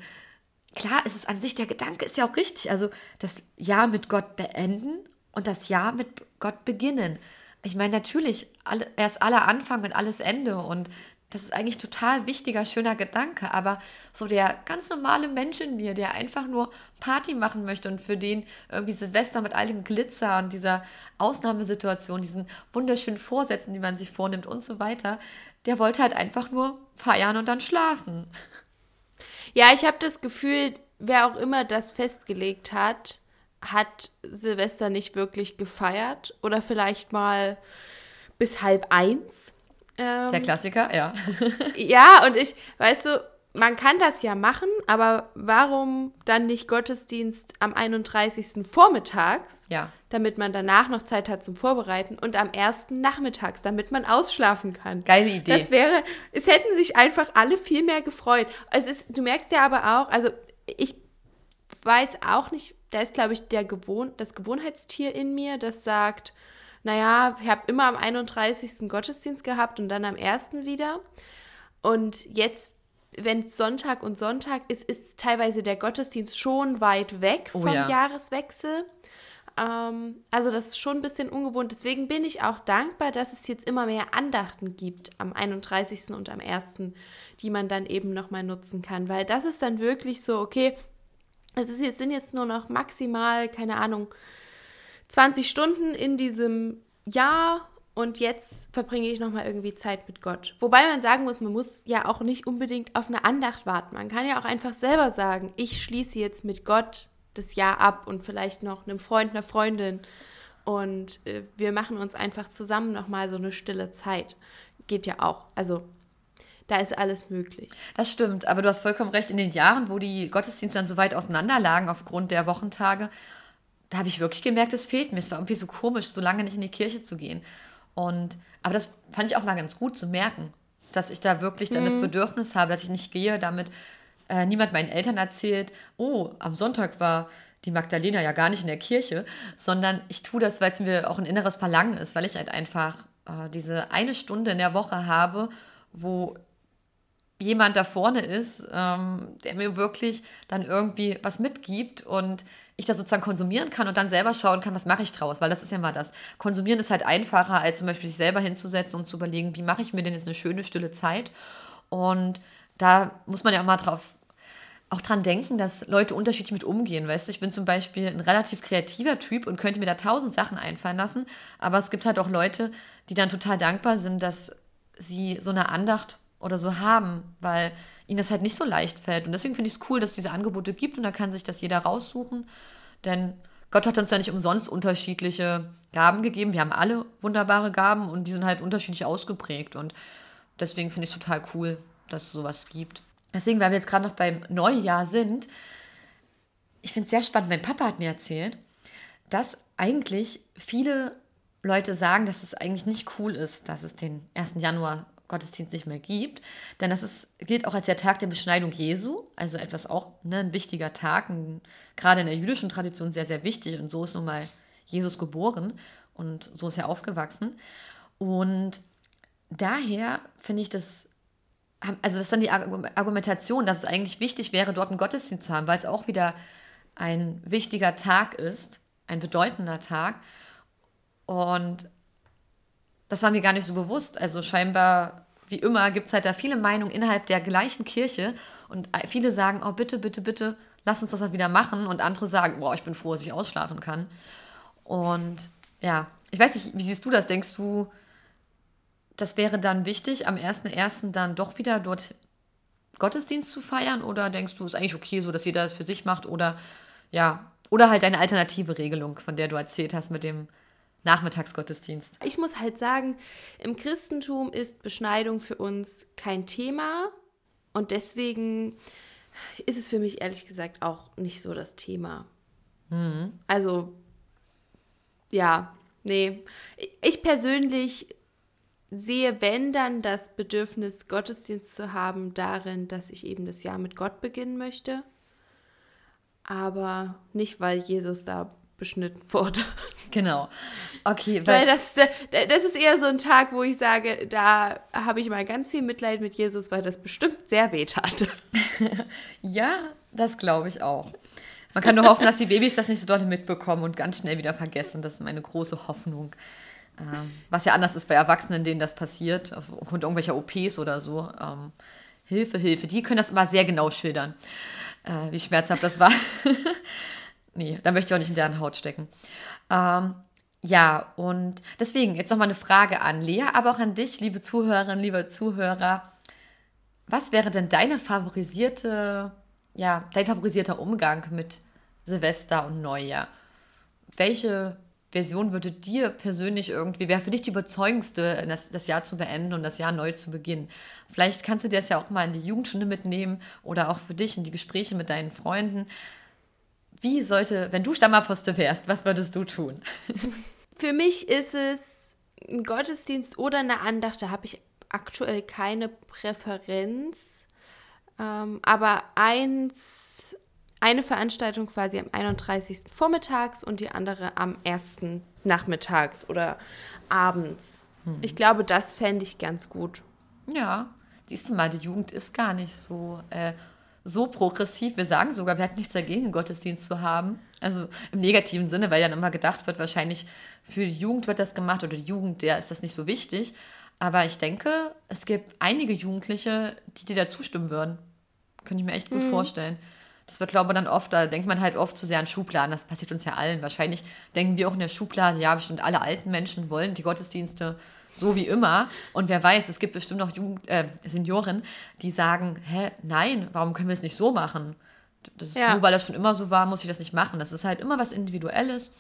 klar, es ist an sich, der Gedanke ist ja auch richtig. Also das Jahr mit Gott beenden und das Jahr mit Gott beginnen. Ich meine, natürlich, alle, er ist aller Anfang und alles Ende und das ist eigentlich total wichtiger, schöner Gedanke, aber so der ganz normale Mensch in mir, der einfach nur Party machen möchte und für den irgendwie Silvester mit all dem Glitzer und dieser Ausnahmesituation, diesen wunderschönen Vorsätzen, die man sich vornimmt und so weiter, der wollte halt einfach nur feiern und dann schlafen. Ja, ich habe das Gefühl, wer auch immer das festgelegt hat, hat Silvester nicht wirklich gefeiert oder vielleicht mal bis halb eins. Ähm, Der Klassiker, ja. ja, und ich, weißt du, man kann das ja machen, aber warum dann nicht Gottesdienst am 31. vormittags, ja. damit man danach noch Zeit hat zum Vorbereiten und am 1. nachmittags, damit man ausschlafen kann. Geile Idee. Das wäre, es hätten sich einfach alle viel mehr gefreut. Es ist, du merkst ja aber auch, also ich weiß auch nicht, da ist glaube ich der Gewohn, das Gewohnheitstier in mir, das sagt, naja, ich habe immer am 31. Gottesdienst gehabt und dann am 1. wieder. Und jetzt, wenn es Sonntag und Sonntag ist, ist teilweise der Gottesdienst schon weit weg oh, vom ja. Jahreswechsel. Ähm, also das ist schon ein bisschen ungewohnt. Deswegen bin ich auch dankbar, dass es jetzt immer mehr Andachten gibt am 31. und am 1., die man dann eben nochmal nutzen kann. Weil das ist dann wirklich so, okay, es ist sind jetzt nur noch maximal, keine Ahnung, 20 Stunden in diesem Jahr und jetzt verbringe ich nochmal irgendwie Zeit mit Gott. Wobei man sagen muss, man muss ja auch nicht unbedingt auf eine Andacht warten. Man kann ja auch einfach selber sagen, ich schließe jetzt mit Gott das Jahr ab und vielleicht noch einem Freund, einer Freundin. Und äh, wir machen uns einfach zusammen nochmal so eine stille Zeit. Geht ja auch. Also da ist alles möglich. Das stimmt, aber du hast vollkommen recht. In den Jahren, wo die Gottesdienste dann so weit auseinander lagen aufgrund der Wochentage, da habe ich wirklich gemerkt, es fehlt mir. Es war irgendwie so komisch, so lange nicht in die Kirche zu gehen. Und, aber das fand ich auch mal ganz gut zu merken, dass ich da wirklich dann mhm. das Bedürfnis habe, dass ich nicht gehe, damit äh, niemand meinen Eltern erzählt, oh, am Sonntag war die Magdalena ja gar nicht in der Kirche, sondern ich tue das, weil es mir auch ein inneres Verlangen ist, weil ich halt einfach äh, diese eine Stunde in der Woche habe, wo jemand da vorne ist, ähm, der mir wirklich dann irgendwie was mitgibt und ich das sozusagen konsumieren kann und dann selber schauen kann, was mache ich draus, weil das ist ja mal das. Konsumieren ist halt einfacher, als zum Beispiel sich selber hinzusetzen und zu überlegen, wie mache ich mir denn jetzt eine schöne, stille Zeit. Und da muss man ja auch mal drauf auch dran denken, dass Leute unterschiedlich mit umgehen. Weißt du, ich bin zum Beispiel ein relativ kreativer Typ und könnte mir da tausend Sachen einfallen lassen. Aber es gibt halt auch Leute, die dann total dankbar sind, dass sie so eine Andacht oder so haben, weil ihnen das halt nicht so leicht fällt. Und deswegen finde ich es cool, dass es diese Angebote gibt und da kann sich das jeder raussuchen. Denn Gott hat uns ja nicht umsonst unterschiedliche Gaben gegeben. Wir haben alle wunderbare Gaben und die sind halt unterschiedlich ausgeprägt. Und deswegen finde ich es total cool, dass es sowas gibt. Deswegen, weil wir jetzt gerade noch beim Neujahr sind, ich finde es sehr spannend. Mein Papa hat mir erzählt, dass eigentlich viele Leute sagen, dass es eigentlich nicht cool ist, dass es den 1. Januar Gottesdienst nicht mehr gibt. Denn das ist, gilt auch als der Tag der Beschneidung Jesu, also etwas auch ne, ein wichtiger Tag, ein, gerade in der jüdischen Tradition sehr, sehr wichtig. Und so ist nun mal Jesus geboren und so ist er aufgewachsen. Und daher finde ich das, also das ist dann die Argumentation, dass es eigentlich wichtig wäre, dort einen Gottesdienst zu haben, weil es auch wieder ein wichtiger Tag ist, ein bedeutender Tag. Und das war mir gar nicht so bewusst. Also scheinbar, wie immer, gibt es halt da viele Meinungen innerhalb der gleichen Kirche. Und viele sagen, oh bitte, bitte, bitte, lass uns das mal wieder machen. Und andere sagen, boah, ich bin froh, dass ich ausschlafen kann. Und ja, ich weiß nicht, wie siehst du das? Denkst du, das wäre dann wichtig, am 1.1. dann doch wieder dort Gottesdienst zu feiern? Oder denkst du, es ist eigentlich okay so, dass jeder das für sich macht? Oder ja, oder halt eine alternative Regelung, von der du erzählt hast mit dem Nachmittagsgottesdienst. Ich muss halt sagen, im Christentum ist Beschneidung für uns kein Thema und deswegen ist es für mich ehrlich gesagt auch nicht so das Thema. Mhm. Also, ja, nee. Ich persönlich sehe, wenn dann das Bedürfnis, Gottesdienst zu haben, darin, dass ich eben das Jahr mit Gott beginnen möchte. Aber nicht, weil Jesus da beschnitten wurde. Genau. Okay, weil, weil das, das ist eher so ein Tag, wo ich sage, da habe ich mal ganz viel Mitleid mit Jesus, weil das bestimmt sehr weh tat. ja, Das glaube ich auch. Man kann nur hoffen, dass die Babys das nicht so doll mitbekommen und ganz schnell wieder vergessen. Das ist meine große Hoffnung. Ähm, was ja anders ist bei Erwachsenen, denen das passiert, aufgrund irgendwelcher OPs oder so. Ähm, Hilfe, Hilfe. Die können das immer sehr genau schildern, äh, wie schmerzhaft das war. nee, da möchte ich auch nicht in deren Haut stecken. Ähm, ja, und deswegen jetzt nochmal eine Frage an Lea, aber auch an dich, liebe Zuhörerinnen, liebe Zuhörer. Was wäre denn deine favorisierte, ja, dein favorisierter Umgang mit Silvester und Neujahr? Welche Version würde dir persönlich irgendwie, wäre für dich die überzeugendste, das, das Jahr zu beenden und das Jahr neu zu beginnen? Vielleicht kannst du dir das ja auch mal in die Jugendstunde mitnehmen oder auch für dich in die Gespräche mit deinen Freunden. Wie sollte, wenn du Stammapostel wärst, was würdest du tun? Für mich ist es ein Gottesdienst oder eine Andacht, da habe ich aktuell keine Präferenz. Ähm, aber eins, eine Veranstaltung quasi am 31. vormittags und die andere am 1. nachmittags oder abends. Hm. Ich glaube, das fände ich ganz gut. Ja, siehst du mal, die Jugend ist gar nicht so, äh, so progressiv. Wir sagen sogar, wir hatten nichts dagegen, einen Gottesdienst zu haben. Also im negativen Sinne, weil dann immer gedacht wird, wahrscheinlich für die Jugend wird das gemacht oder die Jugend, der ist das nicht so wichtig. Aber ich denke, es gibt einige Jugendliche, die dir da zustimmen würden. Könnte ich mir echt gut mhm. vorstellen. Das wird, glaube ich, dann oft, da denkt man halt oft zu sehr an Schubladen. Das passiert uns ja allen. Wahrscheinlich denken wir auch in der Schublade, ja, bestimmt alle alten Menschen wollen die Gottesdienste so wie immer. Und wer weiß, es gibt bestimmt auch Jugend, äh, Senioren, die sagen, hä, nein, warum können wir es nicht so machen? Das ist ja. nur, weil das schon immer so war, muss ich das nicht machen. Das ist halt immer was Individuelles.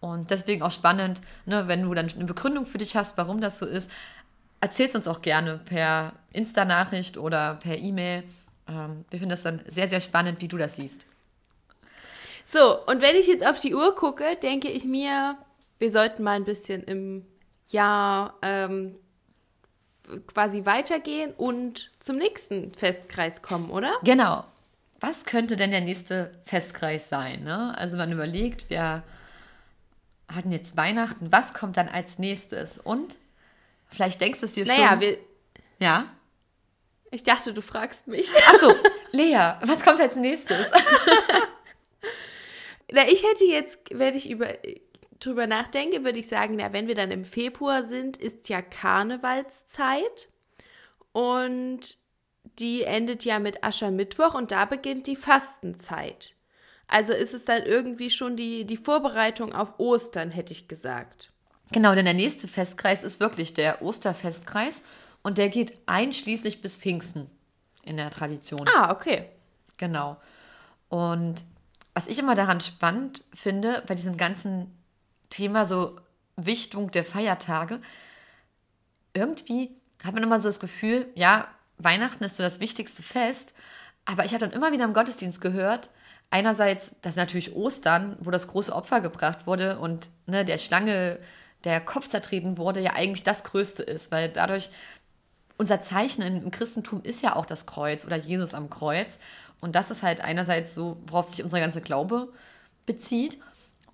Und deswegen auch spannend, ne, wenn du dann eine Begründung für dich hast, warum das so ist, erzähl es uns auch gerne per Insta-Nachricht oder per E-Mail. Ähm, wir finden das dann sehr, sehr spannend, wie du das siehst. So, und wenn ich jetzt auf die Uhr gucke, denke ich mir, wir sollten mal ein bisschen im Jahr ähm, quasi weitergehen und zum nächsten Festkreis kommen, oder? Genau. Was könnte denn der nächste Festkreis sein? Ne? Also man überlegt, wir hatten jetzt Weihnachten, was kommt dann als nächstes? Und vielleicht denkst du es dir naja, schon. Wir, ja. Ich dachte, du fragst mich. Achso, Lea, was kommt als nächstes? Na, ich hätte jetzt, wenn ich über, drüber nachdenke, würde ich sagen, ja, wenn wir dann im Februar sind, ist ja Karnevalszeit und die endet ja mit Aschermittwoch und da beginnt die Fastenzeit. Also ist es dann irgendwie schon die, die Vorbereitung auf Ostern, hätte ich gesagt. Genau, denn der nächste Festkreis ist wirklich der Osterfestkreis und der geht einschließlich bis Pfingsten in der Tradition. Ah, okay. Genau. Und was ich immer daran spannend finde, bei diesem ganzen Thema so Wichtung der Feiertage, irgendwie hat man immer so das Gefühl, ja, Weihnachten ist so das wichtigste Fest, aber ich habe dann immer wieder im Gottesdienst gehört, einerseits, dass natürlich Ostern, wo das große Opfer gebracht wurde und ne, der Schlange der Kopf zertreten wurde, ja eigentlich das Größte ist, weil dadurch unser Zeichen im Christentum ist ja auch das Kreuz oder Jesus am Kreuz. Und das ist halt einerseits so, worauf sich unser ganzer Glaube bezieht.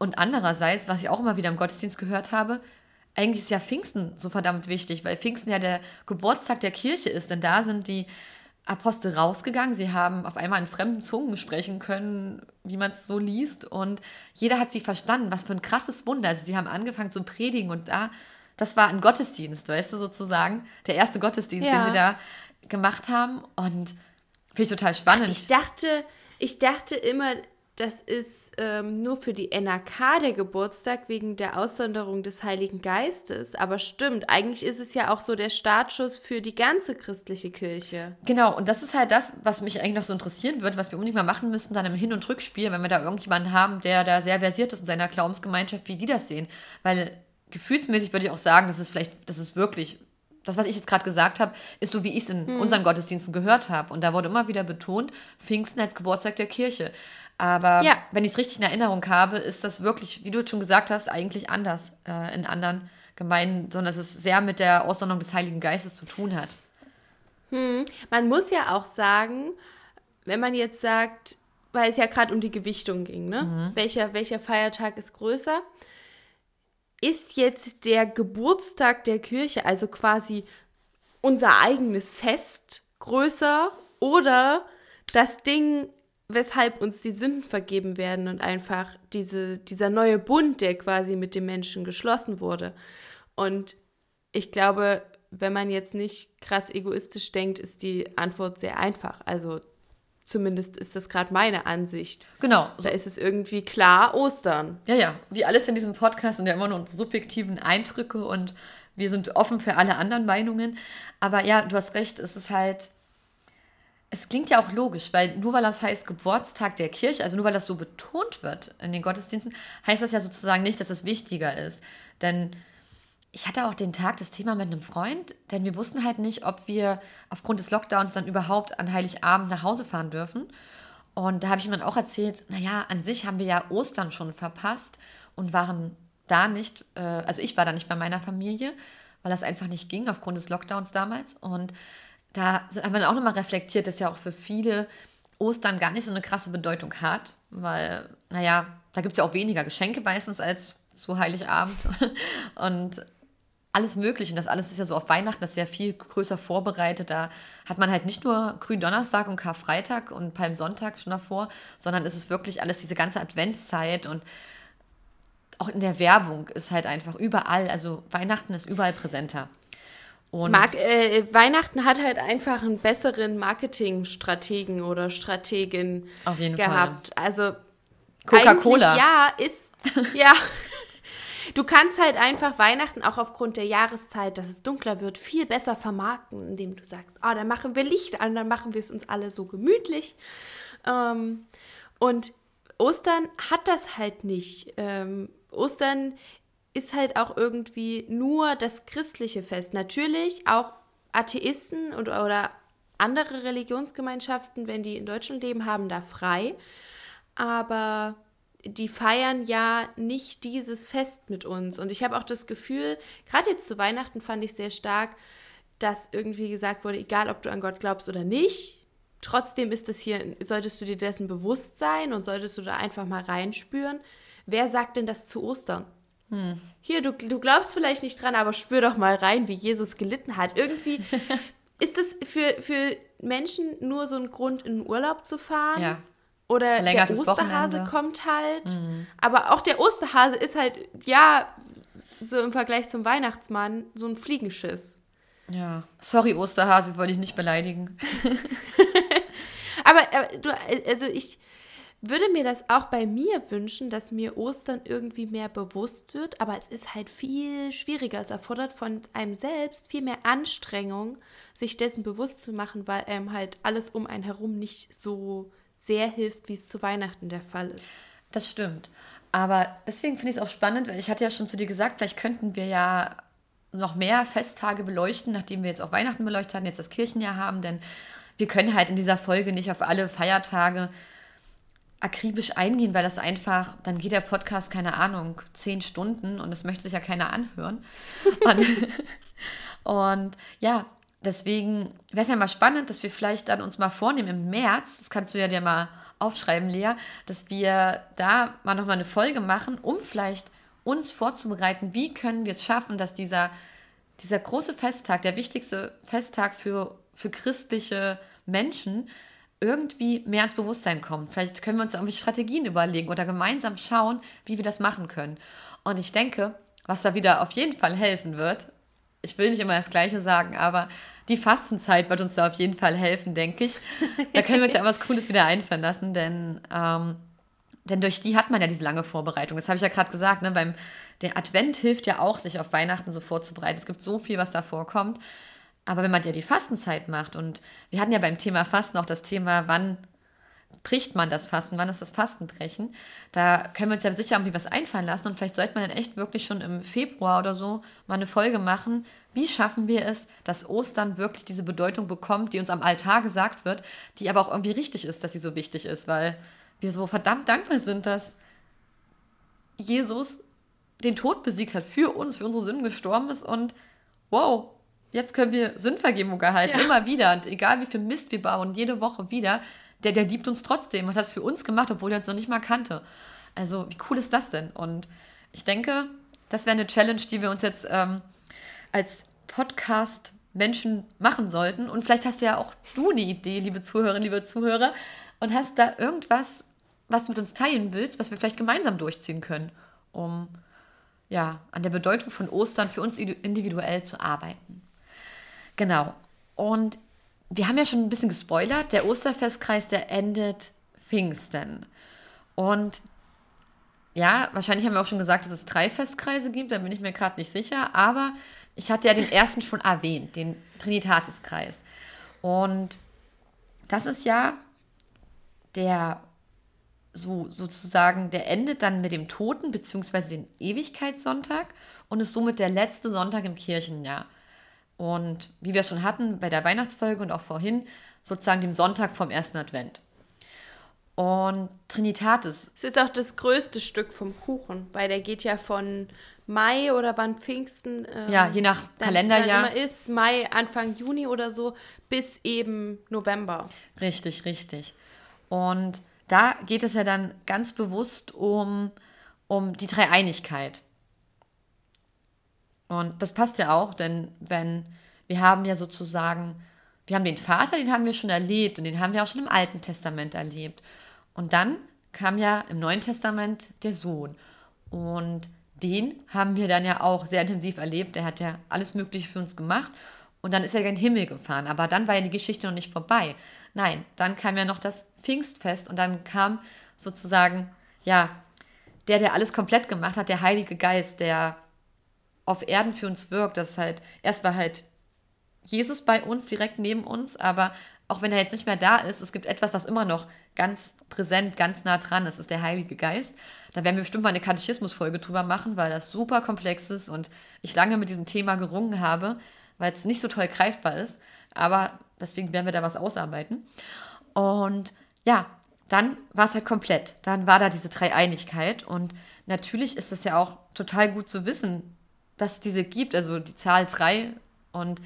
Und andererseits, was ich auch immer wieder im Gottesdienst gehört habe, eigentlich ist ja Pfingsten so verdammt wichtig, weil Pfingsten ja der Geburtstag der Kirche ist, denn da sind die Apostel rausgegangen, sie haben auf einmal in fremden Zungen sprechen können, wie man es so liest, und jeder hat sie verstanden. Was für ein krasses Wunder. Also, sie haben angefangen zu predigen und da, das war ein Gottesdienst, weißt du, sozusagen, der erste Gottesdienst, ja. den sie da gemacht haben. Und finde ich total spannend. Ich dachte, ich dachte immer, das ist ähm, nur für die NRK der Geburtstag wegen der Aussonderung des Heiligen Geistes. Aber stimmt, eigentlich ist es ja auch so der Startschuss für die ganze christliche Kirche. Genau, und das ist halt das, was mich eigentlich noch so interessieren wird, was wir unbedingt mal machen müssen, dann im Hin- und Rückspiel, wenn wir da irgendjemanden haben, der da sehr versiert ist in seiner Glaubensgemeinschaft, wie die das sehen. Weil gefühlsmäßig würde ich auch sagen, das ist vielleicht, das ist wirklich das, was ich jetzt gerade gesagt habe, ist so, wie ich es in hm. unseren Gottesdiensten gehört habe. Und da wurde immer wieder betont, Pfingsten als Geburtstag der Kirche. Aber ja. wenn ich es richtig in Erinnerung habe, ist das wirklich, wie du schon gesagt hast, eigentlich anders äh, in anderen Gemeinden, sondern dass es sehr mit der Aussonderung des Heiligen Geistes zu tun hat. Hm. Man muss ja auch sagen, wenn man jetzt sagt, weil es ja gerade um die Gewichtung ging, ne? Mhm. Welcher, welcher Feiertag ist größer? Ist jetzt der Geburtstag der Kirche, also quasi unser eigenes Fest, größer oder das Ding weshalb uns die Sünden vergeben werden und einfach diese, dieser neue Bund, der quasi mit dem Menschen geschlossen wurde. Und ich glaube, wenn man jetzt nicht krass egoistisch denkt, ist die Antwort sehr einfach. Also zumindest ist das gerade meine Ansicht. Genau. Da ist es irgendwie klar, Ostern. Ja, ja. Wie alles in diesem Podcast sind ja immer nur unsere subjektiven Eindrücke und wir sind offen für alle anderen Meinungen. Aber ja, du hast recht, es ist halt es klingt ja auch logisch, weil nur weil das heißt Geburtstag der Kirche, also nur weil das so betont wird in den Gottesdiensten, heißt das ja sozusagen nicht, dass es wichtiger ist. Denn ich hatte auch den Tag das Thema mit einem Freund, denn wir wussten halt nicht, ob wir aufgrund des Lockdowns dann überhaupt an Heiligabend nach Hause fahren dürfen. Und da habe ich ihm dann auch erzählt, naja, an sich haben wir ja Ostern schon verpasst und waren da nicht, äh, also ich war da nicht bei meiner Familie, weil das einfach nicht ging aufgrund des Lockdowns damals. Und da haben wir auch nochmal reflektiert, dass ja auch für viele Ostern gar nicht so eine krasse Bedeutung hat, weil, naja, da gibt es ja auch weniger Geschenke meistens als zu Heiligabend und alles Mögliche. Und das alles ist ja so auf Weihnachten, das ist ja viel größer vorbereitet. Da hat man halt nicht nur Gründonnerstag und Karfreitag und Palmsonntag schon davor, sondern es ist wirklich alles diese ganze Adventszeit und auch in der Werbung ist halt einfach überall, also Weihnachten ist überall präsenter. Und Mark, äh, Weihnachten hat halt einfach einen besseren Marketingstrategen oder Strategin Auf jeden gehabt. Fall. Also Coca-Cola. Ja, ist ja. Du kannst halt einfach Weihnachten auch aufgrund der Jahreszeit, dass es dunkler wird, viel besser vermarkten, indem du sagst, oh, dann machen wir Licht an, dann machen wir es uns alle so gemütlich. Ähm, und Ostern hat das halt nicht. Ähm, Ostern ist halt auch irgendwie nur das christliche Fest. Natürlich auch Atheisten und, oder andere Religionsgemeinschaften, wenn die in Deutschland leben, haben da frei. Aber die feiern ja nicht dieses Fest mit uns. Und ich habe auch das Gefühl, gerade jetzt zu Weihnachten fand ich sehr stark, dass irgendwie gesagt wurde, egal ob du an Gott glaubst oder nicht, trotzdem ist es hier, solltest du dir dessen bewusst sein und solltest du da einfach mal reinspüren. Wer sagt denn das zu Ostern? Hm. Hier, du, du glaubst vielleicht nicht dran, aber spür doch mal rein, wie Jesus gelitten hat. Irgendwie ist das für, für Menschen nur so ein Grund, in den Urlaub zu fahren. Ja. Oder der Osterhase Wochenende. kommt halt. Mhm. Aber auch der Osterhase ist halt, ja, so im Vergleich zum Weihnachtsmann, so ein Fliegenschiss. Ja. Sorry, Osterhase, wollte ich nicht beleidigen. aber, aber du, also ich würde mir das auch bei mir wünschen, dass mir Ostern irgendwie mehr bewusst wird, aber es ist halt viel schwieriger. Es erfordert von einem selbst viel mehr Anstrengung, sich dessen bewusst zu machen, weil einem halt alles um einen herum nicht so sehr hilft, wie es zu Weihnachten der Fall ist. Das stimmt. Aber deswegen finde ich es auch spannend, weil ich hatte ja schon zu dir gesagt, vielleicht könnten wir ja noch mehr Festtage beleuchten, nachdem wir jetzt auch Weihnachten beleuchtet haben, jetzt das Kirchenjahr haben, denn wir können halt in dieser Folge nicht auf alle Feiertage akribisch eingehen, weil das einfach, dann geht der Podcast, keine Ahnung, zehn Stunden und das möchte sich ja keiner anhören. Und, und ja, deswegen wäre es ja mal spannend, dass wir vielleicht dann uns mal vornehmen im März, das kannst du ja dir mal aufschreiben, Lea, dass wir da mal nochmal eine Folge machen, um vielleicht uns vorzubereiten, wie können wir es schaffen, dass dieser, dieser große Festtag, der wichtigste Festtag für, für christliche Menschen, irgendwie mehr ins Bewusstsein kommt. Vielleicht können wir uns irgendwie Strategien überlegen oder gemeinsam schauen, wie wir das machen können. Und ich denke, was da wieder auf jeden Fall helfen wird, ich will nicht immer das Gleiche sagen, aber die Fastenzeit wird uns da auf jeden Fall helfen, denke ich. Da können wir uns ja was Cooles wieder einfallen lassen, denn, ähm, denn durch die hat man ja diese lange Vorbereitung. Das habe ich ja gerade gesagt, ne? beim der Advent hilft ja auch, sich auf Weihnachten so vorzubereiten. Es gibt so viel, was davor kommt. Aber wenn man ja die Fastenzeit macht und wir hatten ja beim Thema Fasten auch das Thema, wann bricht man das Fasten, wann ist das Fastenbrechen, da können wir uns ja sicher irgendwie was einfallen lassen und vielleicht sollte man dann echt wirklich schon im Februar oder so mal eine Folge machen, wie schaffen wir es, dass Ostern wirklich diese Bedeutung bekommt, die uns am Altar gesagt wird, die aber auch irgendwie richtig ist, dass sie so wichtig ist, weil wir so verdammt dankbar sind, dass Jesus den Tod besiegt hat, für uns, für unsere Sünden gestorben ist und wow, Jetzt können wir Sündvergebung erhalten, ja. immer wieder. Und egal wie viel Mist wir bauen, jede Woche wieder, der, der liebt uns trotzdem, hat das für uns gemacht, obwohl er uns noch nicht mal kannte. Also, wie cool ist das denn? Und ich denke, das wäre eine Challenge, die wir uns jetzt ähm, als Podcast Menschen machen sollten. Und vielleicht hast du ja auch du eine Idee, liebe Zuhörerinnen, liebe Zuhörer, und hast da irgendwas, was du mit uns teilen willst, was wir vielleicht gemeinsam durchziehen können, um ja, an der Bedeutung von Ostern für uns individuell zu arbeiten. Genau. Und wir haben ja schon ein bisschen gespoilert, der Osterfestkreis, der endet Pfingsten. Und ja, wahrscheinlich haben wir auch schon gesagt, dass es drei Festkreise gibt, da bin ich mir gerade nicht sicher, aber ich hatte ja den ersten schon erwähnt, den Trinitatiskreis. Und das ist ja der so sozusagen, der endet dann mit dem Toten bzw. den Ewigkeitssonntag und ist somit der letzte Sonntag im Kirchenjahr. Und wie wir schon hatten bei der Weihnachtsfolge und auch vorhin, sozusagen dem Sonntag vom ersten Advent. Und Trinitatis. Es ist auch das größte Stück vom Kuchen, weil der geht ja von Mai oder wann Pfingsten. Ähm, ja, je nach dann, Kalenderjahr. Dann immer ist, Mai, Anfang Juni oder so, bis eben November. Richtig, richtig. Und da geht es ja dann ganz bewusst um, um die Dreieinigkeit. Und das passt ja auch, denn wenn wir haben ja sozusagen, wir haben den Vater, den haben wir schon erlebt und den haben wir auch schon im Alten Testament erlebt. Und dann kam ja im Neuen Testament der Sohn. Und den haben wir dann ja auch sehr intensiv erlebt. Der hat ja alles Mögliche für uns gemacht. Und dann ist er in den Himmel gefahren. Aber dann war ja die Geschichte noch nicht vorbei. Nein, dann kam ja noch das Pfingstfest und dann kam sozusagen, ja, der, der alles komplett gemacht hat, der Heilige Geist, der auf Erden für uns wirkt. Das halt, erst war halt Jesus bei uns, direkt neben uns, aber auch wenn er jetzt nicht mehr da ist, es gibt etwas, was immer noch ganz präsent, ganz nah dran ist, ist der Heilige Geist. Da werden wir bestimmt mal eine Katechismusfolge drüber machen, weil das super komplex ist und ich lange mit diesem Thema gerungen habe, weil es nicht so toll greifbar ist. Aber deswegen werden wir da was ausarbeiten. Und ja, dann war es halt komplett. Dann war da diese Dreieinigkeit. Und natürlich ist es ja auch total gut zu wissen, dass es diese gibt. Also die Zahl drei und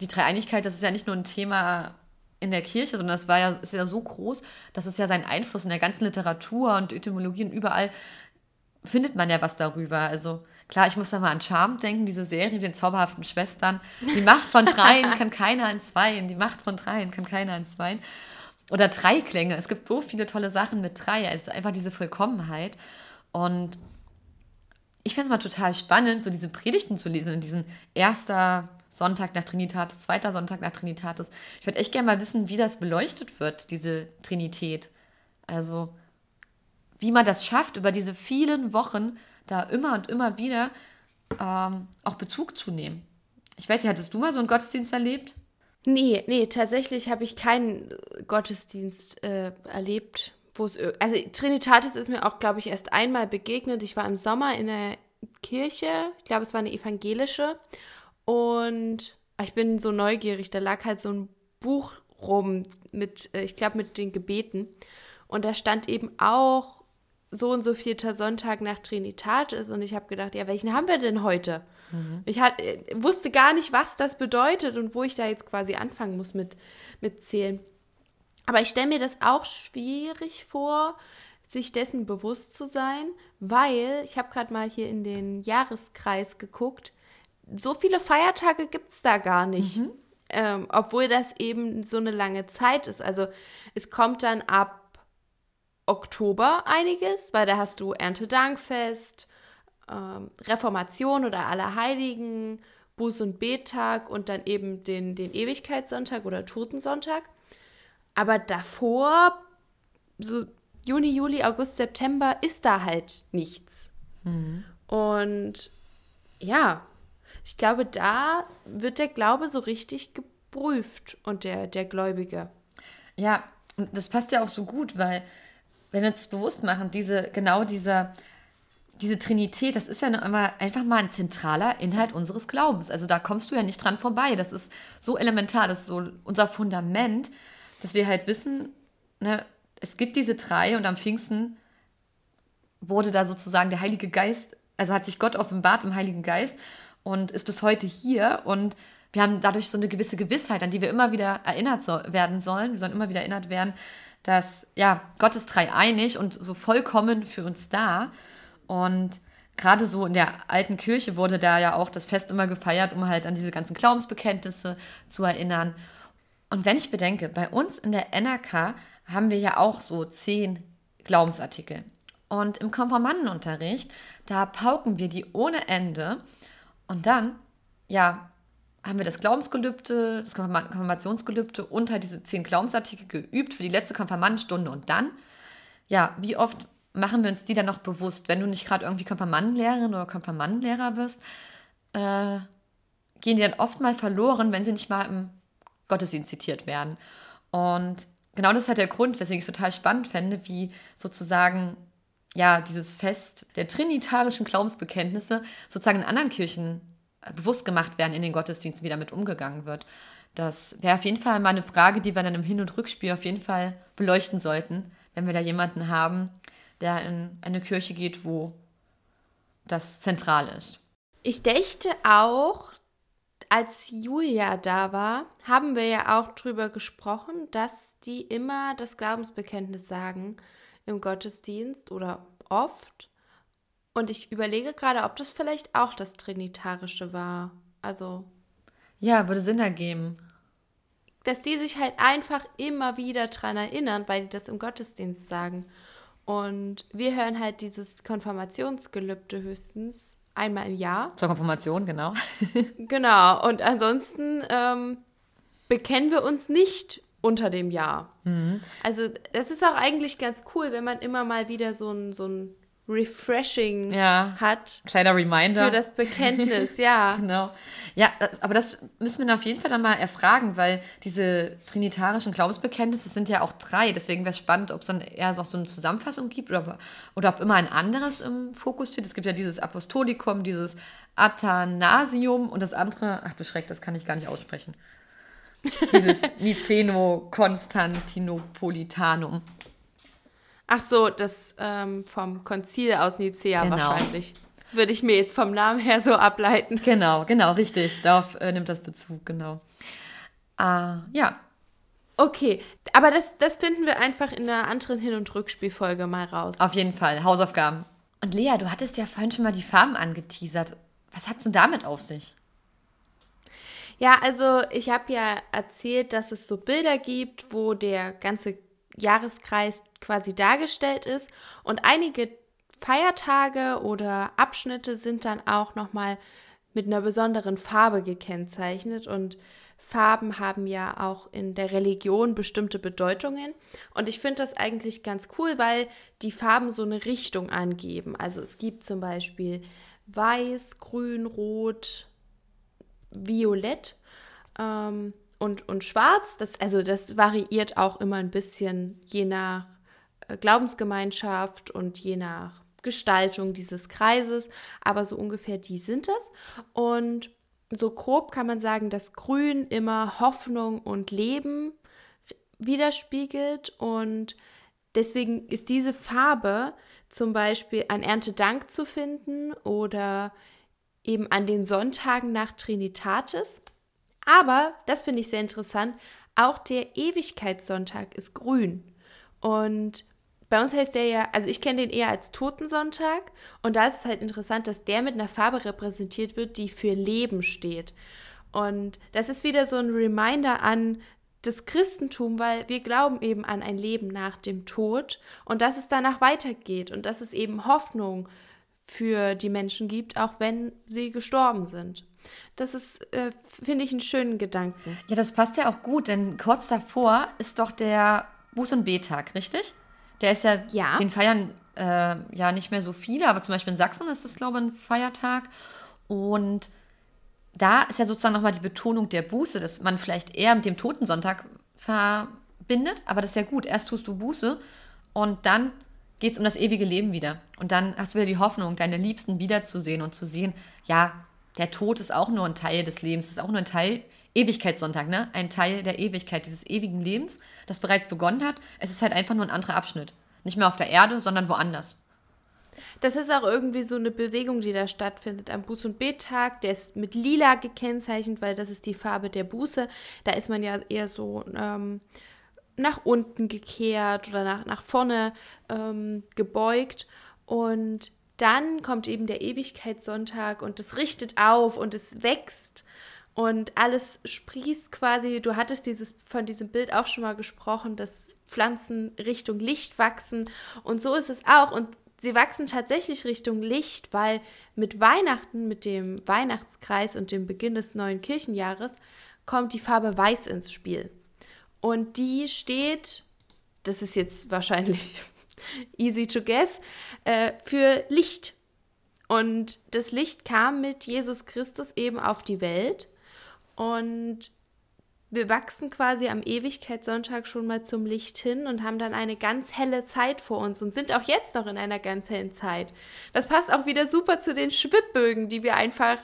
die Dreieinigkeit, das ist ja nicht nur ein Thema in der Kirche, sondern das war ja, ist ja so groß, dass es ja seinen Einfluss in der ganzen Literatur und Etymologie und überall findet man ja was darüber. Also Klar, ich muss da mal an Charm denken, diese Serie, den zauberhaften Schwestern. Die Macht von dreien kann keiner an zweien. Die Macht von dreien kann keiner an zweien. Oder Dreiklänge. Es gibt so viele tolle Sachen mit drei. Also einfach diese Vollkommenheit. Und ich fände es mal total spannend, so diese Predigten zu lesen in diesen erster Sonntag nach Trinitatis, zweiter Sonntag nach Trinitatis. Ich würde echt gerne mal wissen, wie das beleuchtet wird, diese Trinität. Also, wie man das schafft, über diese vielen Wochen da immer und immer wieder ähm, auch Bezug zu nehmen. Ich weiß nicht, hattest du mal so einen Gottesdienst erlebt? Nee, nee, tatsächlich habe ich keinen Gottesdienst äh, erlebt, wo es. Also Trinitatis ist mir auch, glaube ich, erst einmal begegnet. Ich war im Sommer in der Kirche, ich glaube, es war eine evangelische. Und ich bin so neugierig, da lag halt so ein Buch rum mit, äh, ich glaube, mit den Gebeten. Und da stand eben auch so und so vierter Sonntag nach Trinitatis und ich habe gedacht, ja, welchen haben wir denn heute? Mhm. Ich hat, äh, wusste gar nicht, was das bedeutet und wo ich da jetzt quasi anfangen muss mit, mit Zählen. Aber ich stelle mir das auch schwierig vor, sich dessen bewusst zu sein, weil ich habe gerade mal hier in den Jahreskreis geguckt, so viele Feiertage gibt es da gar nicht. Mhm. Ähm, obwohl das eben so eine lange Zeit ist. Also es kommt dann ab Oktober einiges, weil da hast du Erntedankfest, ähm, Reformation oder Allerheiligen, Buß- und Bettag und dann eben den, den Ewigkeitssonntag oder Totensonntag. Aber davor, so Juni, Juli, August, September, ist da halt nichts. Mhm. Und ja, ich glaube, da wird der Glaube so richtig geprüft und der, der Gläubige. Ja, und das passt ja auch so gut, weil wenn wir uns bewusst machen, diese, genau dieser, diese Trinität, das ist ja immer einfach mal ein zentraler Inhalt unseres Glaubens. Also da kommst du ja nicht dran vorbei. Das ist so elementar, das ist so unser Fundament, dass wir halt wissen, ne, es gibt diese drei und am Pfingsten wurde da sozusagen der Heilige Geist, also hat sich Gott offenbart im Heiligen Geist und ist bis heute hier und wir haben dadurch so eine gewisse Gewissheit, an die wir immer wieder erinnert so werden sollen. Wir sollen immer wieder erinnert werden, dass, ja, Gott ist dreieinig und so vollkommen für uns da. Und gerade so in der alten Kirche wurde da ja auch das Fest immer gefeiert, um halt an diese ganzen Glaubensbekenntnisse zu erinnern. Und wenn ich bedenke, bei uns in der NRK haben wir ja auch so zehn Glaubensartikel. Und im Konformantenunterricht, da pauken wir die ohne Ende. Und dann, ja, haben wir das Glaubensgelübde, das Konfirmationsgelübde unter halt diese zehn Glaubensartikel geübt für die letzte Konfirmandenstunde. Und dann, ja, wie oft machen wir uns die dann noch bewusst, wenn du nicht gerade irgendwie Konfirmandenlehrerin oder Konfirmandenlehrer wirst, äh, gehen die dann oft mal verloren, wenn sie nicht mal im Gottesdienst zitiert werden. Und genau das ist halt der Grund, weswegen ich es total spannend fände, wie sozusagen ja dieses Fest der trinitarischen Glaubensbekenntnisse sozusagen in anderen Kirchen bewusst gemacht werden in den Gottesdiensten, wie damit umgegangen wird. Das wäre auf jeden Fall mal eine Frage, die wir dann im Hin- und Rückspiel auf jeden Fall beleuchten sollten, wenn wir da jemanden haben, der in eine Kirche geht, wo das zentral ist. Ich dächte auch, als Julia da war, haben wir ja auch drüber gesprochen, dass die immer das Glaubensbekenntnis sagen im Gottesdienst oder oft. Und ich überlege gerade, ob das vielleicht auch das Trinitarische war. Also. Ja, würde Sinn ergeben. Dass die sich halt einfach immer wieder dran erinnern, weil die das im Gottesdienst sagen. Und wir hören halt dieses Konfirmationsgelübde höchstens einmal im Jahr. Zur Konfirmation, genau. genau. Und ansonsten ähm, bekennen wir uns nicht unter dem Jahr. Mhm. Also das ist auch eigentlich ganz cool, wenn man immer mal wieder so ein, so ein refreshing ja. hat. Kleiner Reminder. Für das Bekenntnis, ja. genau. Ja, das, aber das müssen wir auf jeden Fall dann mal erfragen, weil diese trinitarischen Glaubensbekenntnisse sind ja auch drei. Deswegen wäre es spannend, ob es dann eher so eine Zusammenfassung gibt oder, oder ob immer ein anderes im Fokus steht. Es gibt ja dieses Apostolikum, dieses Athanasium und das andere, ach du Schreck, das kann ich gar nicht aussprechen. Dieses Niceno-Konstantinopolitanum. Ach so, das ähm, vom Konzil aus Nicea genau. wahrscheinlich. Würde ich mir jetzt vom Namen her so ableiten. Genau, genau, richtig. Darauf äh, nimmt das Bezug, genau. Äh, ja. Okay, aber das, das finden wir einfach in einer anderen Hin- und Rückspielfolge mal raus. Auf jeden Fall, Hausaufgaben. Und Lea, du hattest ja vorhin schon mal die Farben angeteasert. Was hat es denn damit auf sich? Ja, also ich habe ja erzählt, dass es so Bilder gibt, wo der ganze Jahreskreis quasi dargestellt ist. Und einige Feiertage oder Abschnitte sind dann auch nochmal mit einer besonderen Farbe gekennzeichnet. Und Farben haben ja auch in der Religion bestimmte Bedeutungen. Und ich finde das eigentlich ganz cool, weil die Farben so eine Richtung angeben. Also es gibt zum Beispiel Weiß, Grün, Rot, Violett. Ähm, und, und schwarz. Das, also das variiert auch immer ein bisschen je nach äh, Glaubensgemeinschaft und je nach Gestaltung dieses Kreises. Aber so ungefähr die sind es. Und so grob kann man sagen, dass Grün immer Hoffnung und Leben widerspiegelt. Und deswegen ist diese Farbe zum Beispiel an Erntedank zu finden oder eben an den Sonntagen nach Trinitatis. Aber, das finde ich sehr interessant, auch der Ewigkeitssonntag ist grün. Und bei uns heißt der ja, also ich kenne den eher als Totensonntag. Und da ist es halt interessant, dass der mit einer Farbe repräsentiert wird, die für Leben steht. Und das ist wieder so ein Reminder an das Christentum, weil wir glauben eben an ein Leben nach dem Tod und dass es danach weitergeht und dass es eben Hoffnung für die Menschen gibt, auch wenn sie gestorben sind. Das ist, äh, finde ich, einen schönen Gedanken. Ja, das passt ja auch gut, denn kurz davor ist doch der Buß- und B-Tag, richtig? Der ist ja, ja. den feiern äh, ja nicht mehr so viele, aber zum Beispiel in Sachsen ist das, glaube ich, ein Feiertag. Und da ist ja sozusagen nochmal die Betonung der Buße, dass man vielleicht eher mit dem Totensonntag verbindet, aber das ist ja gut. Erst tust du Buße und dann geht es um das ewige Leben wieder. Und dann hast du wieder die Hoffnung, deine Liebsten wiederzusehen und zu sehen, ja, der Tod ist auch nur ein Teil des Lebens, ist auch nur ein Teil, Ewigkeitssonntag, ne? Ein Teil der Ewigkeit, dieses ewigen Lebens, das bereits begonnen hat. Es ist halt einfach nur ein anderer Abschnitt. Nicht mehr auf der Erde, sondern woanders. Das ist auch irgendwie so eine Bewegung, die da stattfindet am Buß- und Bettag. Der ist mit lila gekennzeichnet, weil das ist die Farbe der Buße. Da ist man ja eher so ähm, nach unten gekehrt oder nach, nach vorne ähm, gebeugt. Und dann kommt eben der Ewigkeitssonntag und es richtet auf und es wächst. und alles sprießt quasi. Du hattest dieses von diesem Bild auch schon mal gesprochen, dass Pflanzen Richtung Licht wachsen und so ist es auch und sie wachsen tatsächlich Richtung Licht, weil mit Weihnachten, mit dem Weihnachtskreis und dem Beginn des neuen Kirchenjahres kommt die Farbe Weiß ins Spiel. Und die steht, das ist jetzt wahrscheinlich easy to guess, äh, für Licht. Und das Licht kam mit Jesus Christus eben auf die Welt. Und wir wachsen quasi am Ewigkeitssonntag schon mal zum Licht hin und haben dann eine ganz helle Zeit vor uns und sind auch jetzt noch in einer ganz hellen Zeit. Das passt auch wieder super zu den Schwibbögen, die wir einfach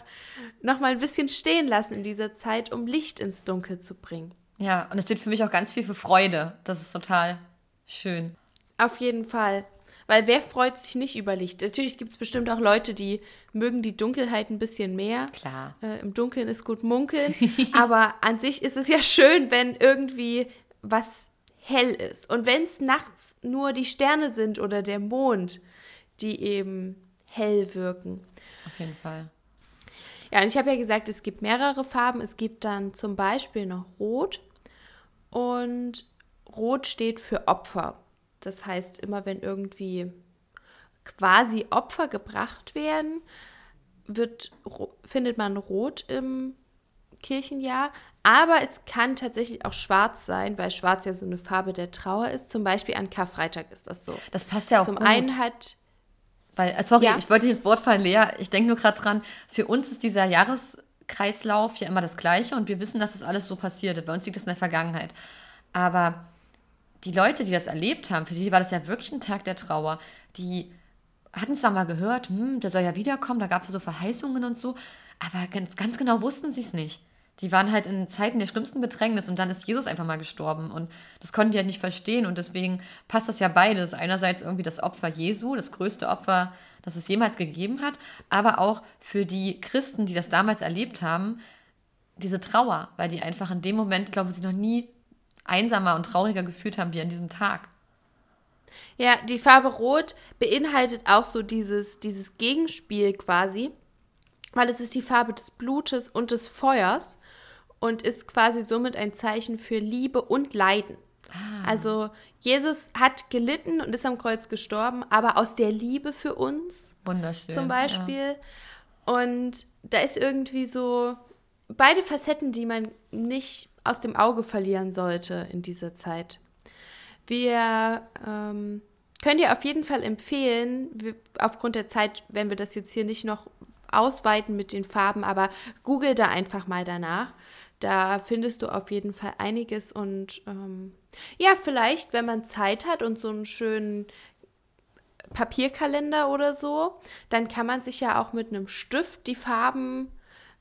noch mal ein bisschen stehen lassen in dieser Zeit, um Licht ins Dunkel zu bringen. Ja, und es steht für mich auch ganz viel für Freude. Das ist total schön. Auf jeden Fall. Weil wer freut sich nicht über Licht? Natürlich gibt es bestimmt auch Leute, die mögen die Dunkelheit ein bisschen mehr. Klar. Äh, Im Dunkeln ist gut munkeln. aber an sich ist es ja schön, wenn irgendwie was hell ist. Und wenn es nachts nur die Sterne sind oder der Mond, die eben hell wirken. Auf jeden Fall. Ja, und ich habe ja gesagt, es gibt mehrere Farben. Es gibt dann zum Beispiel noch Rot. Und Rot steht für Opfer. Das heißt, immer wenn irgendwie quasi Opfer gebracht werden, wird, findet man Rot im Kirchenjahr. Aber es kann tatsächlich auch schwarz sein, weil schwarz ja so eine Farbe der Trauer ist. Zum Beispiel an Karfreitag ist das so. Das passt ja auch Zum gut. einen hat. Weil, äh, sorry, ja? ich wollte dich ins Wort fallen, Lea. Ich denke nur gerade dran, für uns ist dieser Jahreskreislauf ja immer das Gleiche und wir wissen, dass das alles so passiert. Bei uns liegt das in der Vergangenheit. Aber die Leute, die das erlebt haben, für die war das ja wirklich ein Tag der Trauer. Die hatten zwar mal gehört, hm, der soll ja wiederkommen, da gab es ja so Verheißungen und so, aber ganz, ganz genau wussten sie es nicht. Die waren halt in Zeiten der schlimmsten Bedrängnis und dann ist Jesus einfach mal gestorben und das konnten die halt nicht verstehen und deswegen passt das ja beides. Einerseits irgendwie das Opfer Jesu, das größte Opfer, das es jemals gegeben hat, aber auch für die Christen, die das damals erlebt haben, diese Trauer, weil die einfach in dem Moment, glaube ich, sie noch nie einsamer und trauriger gefühlt haben wie an diesem Tag. Ja, die Farbe Rot beinhaltet auch so dieses, dieses Gegenspiel quasi, weil es ist die Farbe des Blutes und des Feuers und ist quasi somit ein Zeichen für Liebe und Leiden. Ah. Also Jesus hat gelitten und ist am Kreuz gestorben, aber aus der Liebe für uns. Wunderschön. Zum Beispiel. Ja. Und da ist irgendwie so beide Facetten, die man nicht aus dem Auge verlieren sollte in dieser Zeit. Wir ähm, können dir auf jeden Fall empfehlen, wir, aufgrund der Zeit, wenn wir das jetzt hier nicht noch ausweiten mit den Farben, aber google da einfach mal danach. Da findest du auf jeden Fall einiges und ähm, ja, vielleicht, wenn man Zeit hat und so einen schönen Papierkalender oder so, dann kann man sich ja auch mit einem Stift die Farben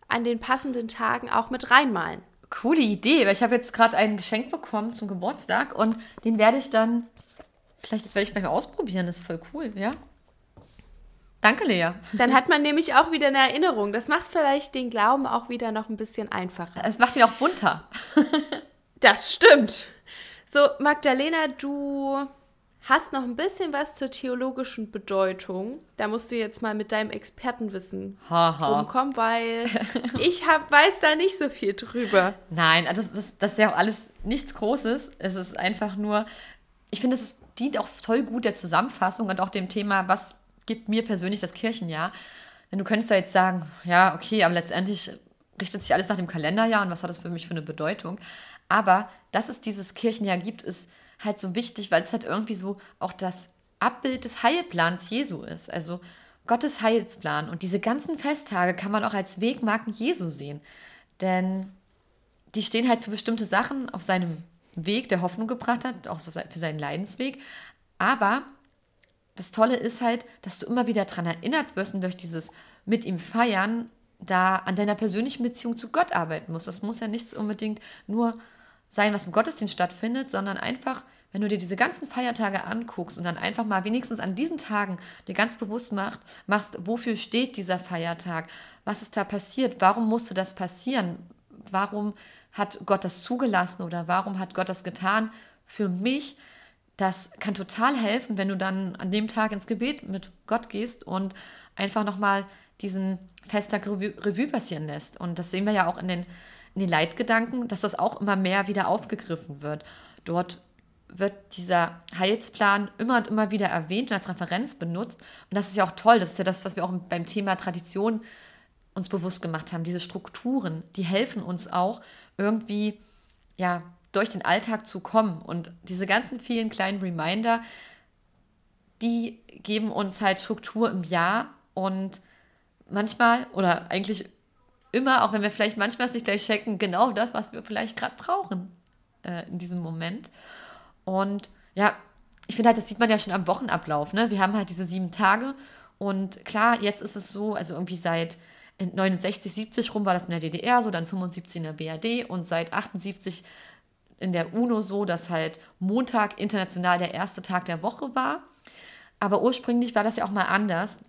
an den passenden Tagen auch mit reinmalen. Coole Idee, weil ich habe jetzt gerade ein Geschenk bekommen zum Geburtstag und den werde ich dann, vielleicht das werde ich mal ausprobieren, das ist voll cool, ja. Danke, Lea. Dann hat man nämlich auch wieder eine Erinnerung. Das macht vielleicht den Glauben auch wieder noch ein bisschen einfacher. Es macht ihn auch bunter. das stimmt. So, Magdalena, du hast noch ein bisschen was zur theologischen Bedeutung. Da musst du jetzt mal mit deinem Expertenwissen rumkommen, weil ich hab, weiß da nicht so viel drüber. Nein, das, das, das ist ja auch alles nichts Großes. Es ist einfach nur, ich finde, es dient auch toll gut der Zusammenfassung und auch dem Thema, was gibt mir persönlich das Kirchenjahr. Denn du könntest da jetzt sagen, ja, okay, aber letztendlich richtet sich alles nach dem Kalenderjahr und was hat das für mich für eine Bedeutung. Aber dass es dieses Kirchenjahr gibt, ist halt so wichtig, weil es halt irgendwie so auch das Abbild des Heilplans Jesu ist. Also Gottes Heilsplan. Und diese ganzen Festtage kann man auch als Wegmarken Jesu sehen. Denn die stehen halt für bestimmte Sachen auf seinem Weg, der Hoffnung gebracht hat, auch für seinen Leidensweg. Aber das Tolle ist halt, dass du immer wieder daran erinnert wirst und durch dieses mit ihm feiern da an deiner persönlichen Beziehung zu Gott arbeiten musst. Das muss ja nichts unbedingt nur sein, was im Gottesdienst stattfindet, sondern einfach, wenn du dir diese ganzen Feiertage anguckst und dann einfach mal wenigstens an diesen Tagen dir ganz bewusst macht, machst, wofür steht dieser Feiertag, was ist da passiert, warum musste das passieren, warum hat Gott das zugelassen oder warum hat Gott das getan für mich, das kann total helfen, wenn du dann an dem Tag ins Gebet mit Gott gehst und einfach nochmal diesen Festtag Revue, passieren lässt. Und das sehen wir ja auch in den, in den Leitgedanken, dass das auch immer mehr wieder aufgegriffen wird. Dort wird dieser Heilsplan immer und immer wieder erwähnt und als Referenz benutzt. Und das ist ja auch toll. Das ist ja das, was wir auch beim Thema Tradition uns bewusst gemacht haben. Diese Strukturen, die helfen uns auch irgendwie, ja, durch den Alltag zu kommen. Und diese ganzen vielen kleinen Reminder, die geben uns halt Struktur im Jahr und manchmal oder eigentlich immer, auch wenn wir vielleicht manchmal es nicht gleich checken, genau das, was wir vielleicht gerade brauchen äh, in diesem Moment. Und ja, ich finde halt, das sieht man ja schon am Wochenablauf. Ne? Wir haben halt diese sieben Tage und klar, jetzt ist es so, also irgendwie seit 69, 70 rum war das in der DDR so, dann 75 in der BRD und seit 78 in der UNO so, dass halt Montag international der erste Tag der Woche war. Aber ursprünglich war das ja auch mal anders.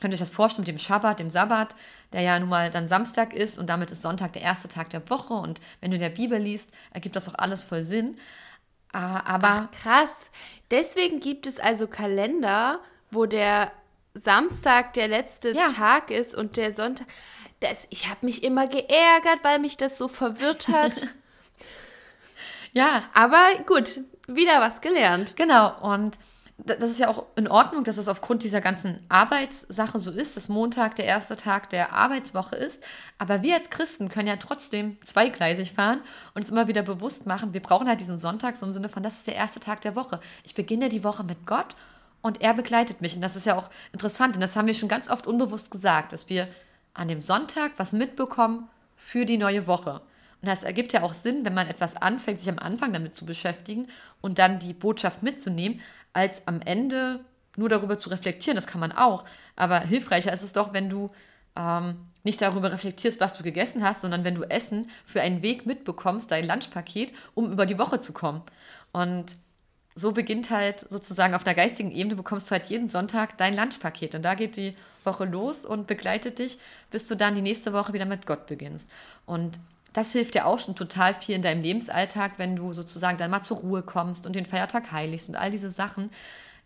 Könnt ihr euch das vorstellen mit dem Schabbat, dem Sabbat, der ja nun mal dann Samstag ist und damit ist Sonntag der erste Tag der Woche. Und wenn du in der Bibel liest, ergibt das auch alles voll Sinn. Ah, aber Ach, krass. Deswegen gibt es also Kalender, wo der Samstag der letzte ja. Tag ist und der Sonntag. Das, ich habe mich immer geärgert, weil mich das so verwirrt hat. ja. Aber gut, wieder was gelernt. Genau. Und das ist ja auch in Ordnung, dass es aufgrund dieser ganzen Arbeitssache so ist, dass Montag der erste Tag der Arbeitswoche ist. Aber wir als Christen können ja trotzdem zweigleisig fahren und uns immer wieder bewusst machen, wir brauchen halt diesen Sonntag so im Sinne von, das ist der erste Tag der Woche. Ich beginne die Woche mit Gott und er begleitet mich. Und das ist ja auch interessant, denn das haben wir schon ganz oft unbewusst gesagt, dass wir an dem Sonntag was mitbekommen für die neue Woche. Und das ergibt ja auch Sinn, wenn man etwas anfängt, sich am Anfang damit zu beschäftigen und dann die Botschaft mitzunehmen, als am Ende nur darüber zu reflektieren. Das kann man auch. Aber hilfreicher ist es doch, wenn du ähm, nicht darüber reflektierst, was du gegessen hast, sondern wenn du Essen für einen Weg mitbekommst, dein Lunchpaket, um über die Woche zu kommen. Und so beginnt halt sozusagen auf einer geistigen Ebene, bekommst du halt jeden Sonntag dein Lunchpaket. Und da geht die Woche los und begleitet dich, bis du dann die nächste Woche wieder mit Gott beginnst. Und das hilft dir auch schon total viel in deinem Lebensalltag, wenn du sozusagen dann mal zur Ruhe kommst und den Feiertag heiligst und all diese Sachen.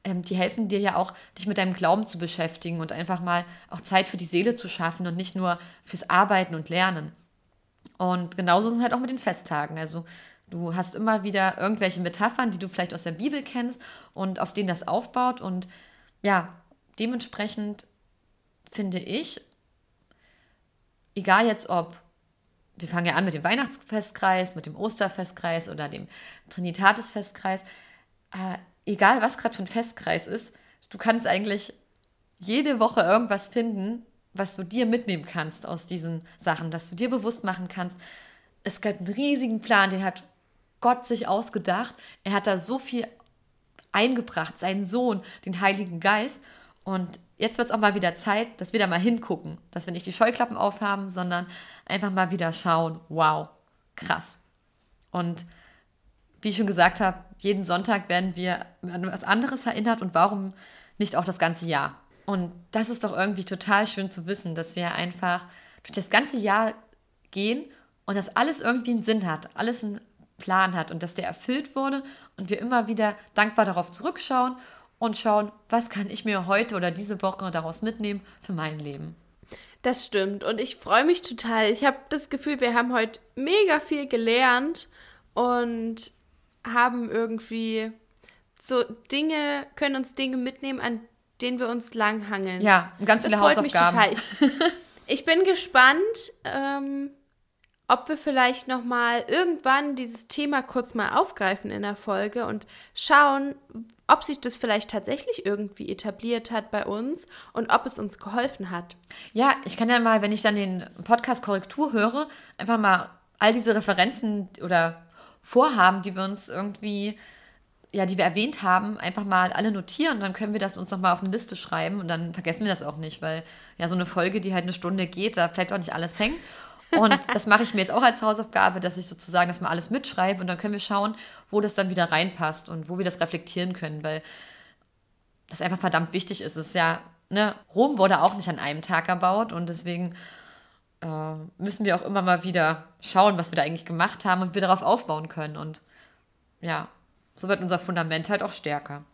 Ähm, die helfen dir ja auch, dich mit deinem Glauben zu beschäftigen und einfach mal auch Zeit für die Seele zu schaffen und nicht nur fürs Arbeiten und Lernen. Und genauso ist es halt auch mit den Festtagen. Also du hast immer wieder irgendwelche Metaphern, die du vielleicht aus der Bibel kennst und auf denen das aufbaut. Und ja, dementsprechend finde ich, egal jetzt ob wir fangen ja an mit dem Weihnachtsfestkreis, mit dem Osterfestkreis oder dem Trinitatisfestkreis. Äh, egal, was gerade für ein Festkreis ist, du kannst eigentlich jede Woche irgendwas finden, was du dir mitnehmen kannst aus diesen Sachen, dass du dir bewusst machen kannst. Es gibt einen riesigen Plan, den hat Gott sich ausgedacht. Er hat da so viel eingebracht, seinen Sohn, den Heiligen Geist. Und jetzt wird es auch mal wieder Zeit, dass wir da mal hingucken, dass wir nicht die Scheuklappen aufhaben, sondern einfach mal wieder schauen, wow, krass. Und wie ich schon gesagt habe, jeden Sonntag werden wir an was anderes erinnert und warum nicht auch das ganze Jahr. Und das ist doch irgendwie total schön zu wissen, dass wir einfach durch das ganze Jahr gehen und dass alles irgendwie einen Sinn hat, alles einen Plan hat und dass der erfüllt wurde und wir immer wieder dankbar darauf zurückschauen und schauen, was kann ich mir heute oder diese Woche daraus mitnehmen für mein Leben. Das stimmt und ich freue mich total. Ich habe das Gefühl, wir haben heute mega viel gelernt und haben irgendwie so Dinge, können uns Dinge mitnehmen, an denen wir uns langhangeln. Ja, und ganz viele das Hausaufgaben. Mich total. Ich, ich bin gespannt, ähm, ob wir vielleicht noch mal irgendwann dieses Thema kurz mal aufgreifen in der Folge und schauen, ob sich das vielleicht tatsächlich irgendwie etabliert hat bei uns und ob es uns geholfen hat. Ja, ich kann ja mal, wenn ich dann den Podcast Korrektur höre, einfach mal all diese Referenzen oder Vorhaben, die wir uns irgendwie ja, die wir erwähnt haben, einfach mal alle notieren. Dann können wir das uns nochmal auf eine Liste schreiben und dann vergessen wir das auch nicht, weil ja so eine Folge, die halt eine Stunde geht, da bleibt auch nicht alles hängen. Und das mache ich mir jetzt auch als Hausaufgabe, dass ich sozusagen das mal alles mitschreibe und dann können wir schauen, wo das dann wieder reinpasst und wo wir das reflektieren können, weil das einfach verdammt wichtig ist. Es ist ja, ne, Rom wurde auch nicht an einem Tag erbaut und deswegen äh, müssen wir auch immer mal wieder schauen, was wir da eigentlich gemacht haben und wir darauf aufbauen können. Und ja, so wird unser Fundament halt auch stärker.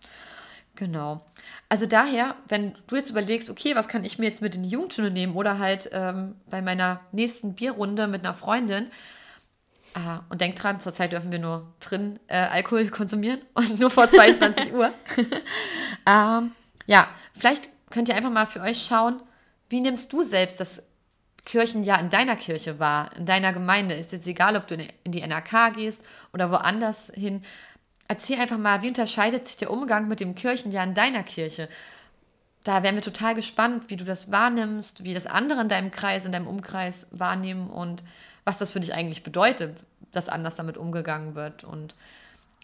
Genau. Also daher, wenn du jetzt überlegst, okay, was kann ich mir jetzt mit in die Jugendstunde nehmen oder halt ähm, bei meiner nächsten Bierrunde mit einer Freundin, Ah, und denkt dran, zurzeit dürfen wir nur drin äh, Alkohol konsumieren und nur vor 22 Uhr. ähm, ja, vielleicht könnt ihr einfach mal für euch schauen, wie nimmst du selbst das Kirchenjahr in deiner Kirche wahr, in deiner Gemeinde? Ist jetzt egal, ob du in die NRK gehst oder woanders hin. Erzähl einfach mal, wie unterscheidet sich der Umgang mit dem Kirchenjahr in deiner Kirche? Da wären wir total gespannt, wie du das wahrnimmst, wie das andere in deinem Kreis, in deinem Umkreis wahrnehmen und was das für dich eigentlich bedeutet, dass anders damit umgegangen wird. Und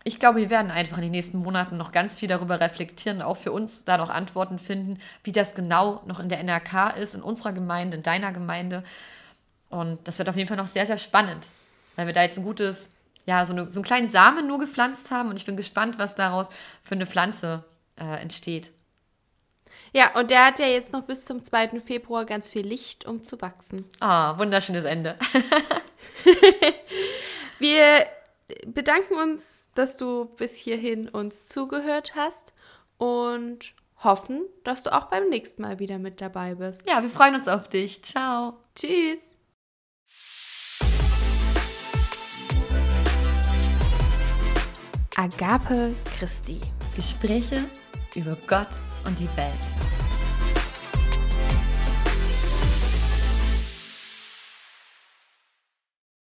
ich glaube, wir werden einfach in den nächsten Monaten noch ganz viel darüber reflektieren, auch für uns da noch Antworten finden, wie das genau noch in der NRK ist, in unserer Gemeinde, in deiner Gemeinde. Und das wird auf jeden Fall noch sehr, sehr spannend, weil wir da jetzt ein gutes, ja, so, eine, so einen kleinen Samen nur gepflanzt haben. Und ich bin gespannt, was daraus für eine Pflanze äh, entsteht. Ja, und der hat ja jetzt noch bis zum 2. Februar ganz viel Licht, um zu wachsen. Ah, oh, wunderschönes Ende. Wir bedanken uns, dass du bis hierhin uns zugehört hast und hoffen, dass du auch beim nächsten Mal wieder mit dabei bist. Ja, wir freuen uns auf dich. Ciao. Tschüss. Agape Christi. Gespräche über Gott und die Welt.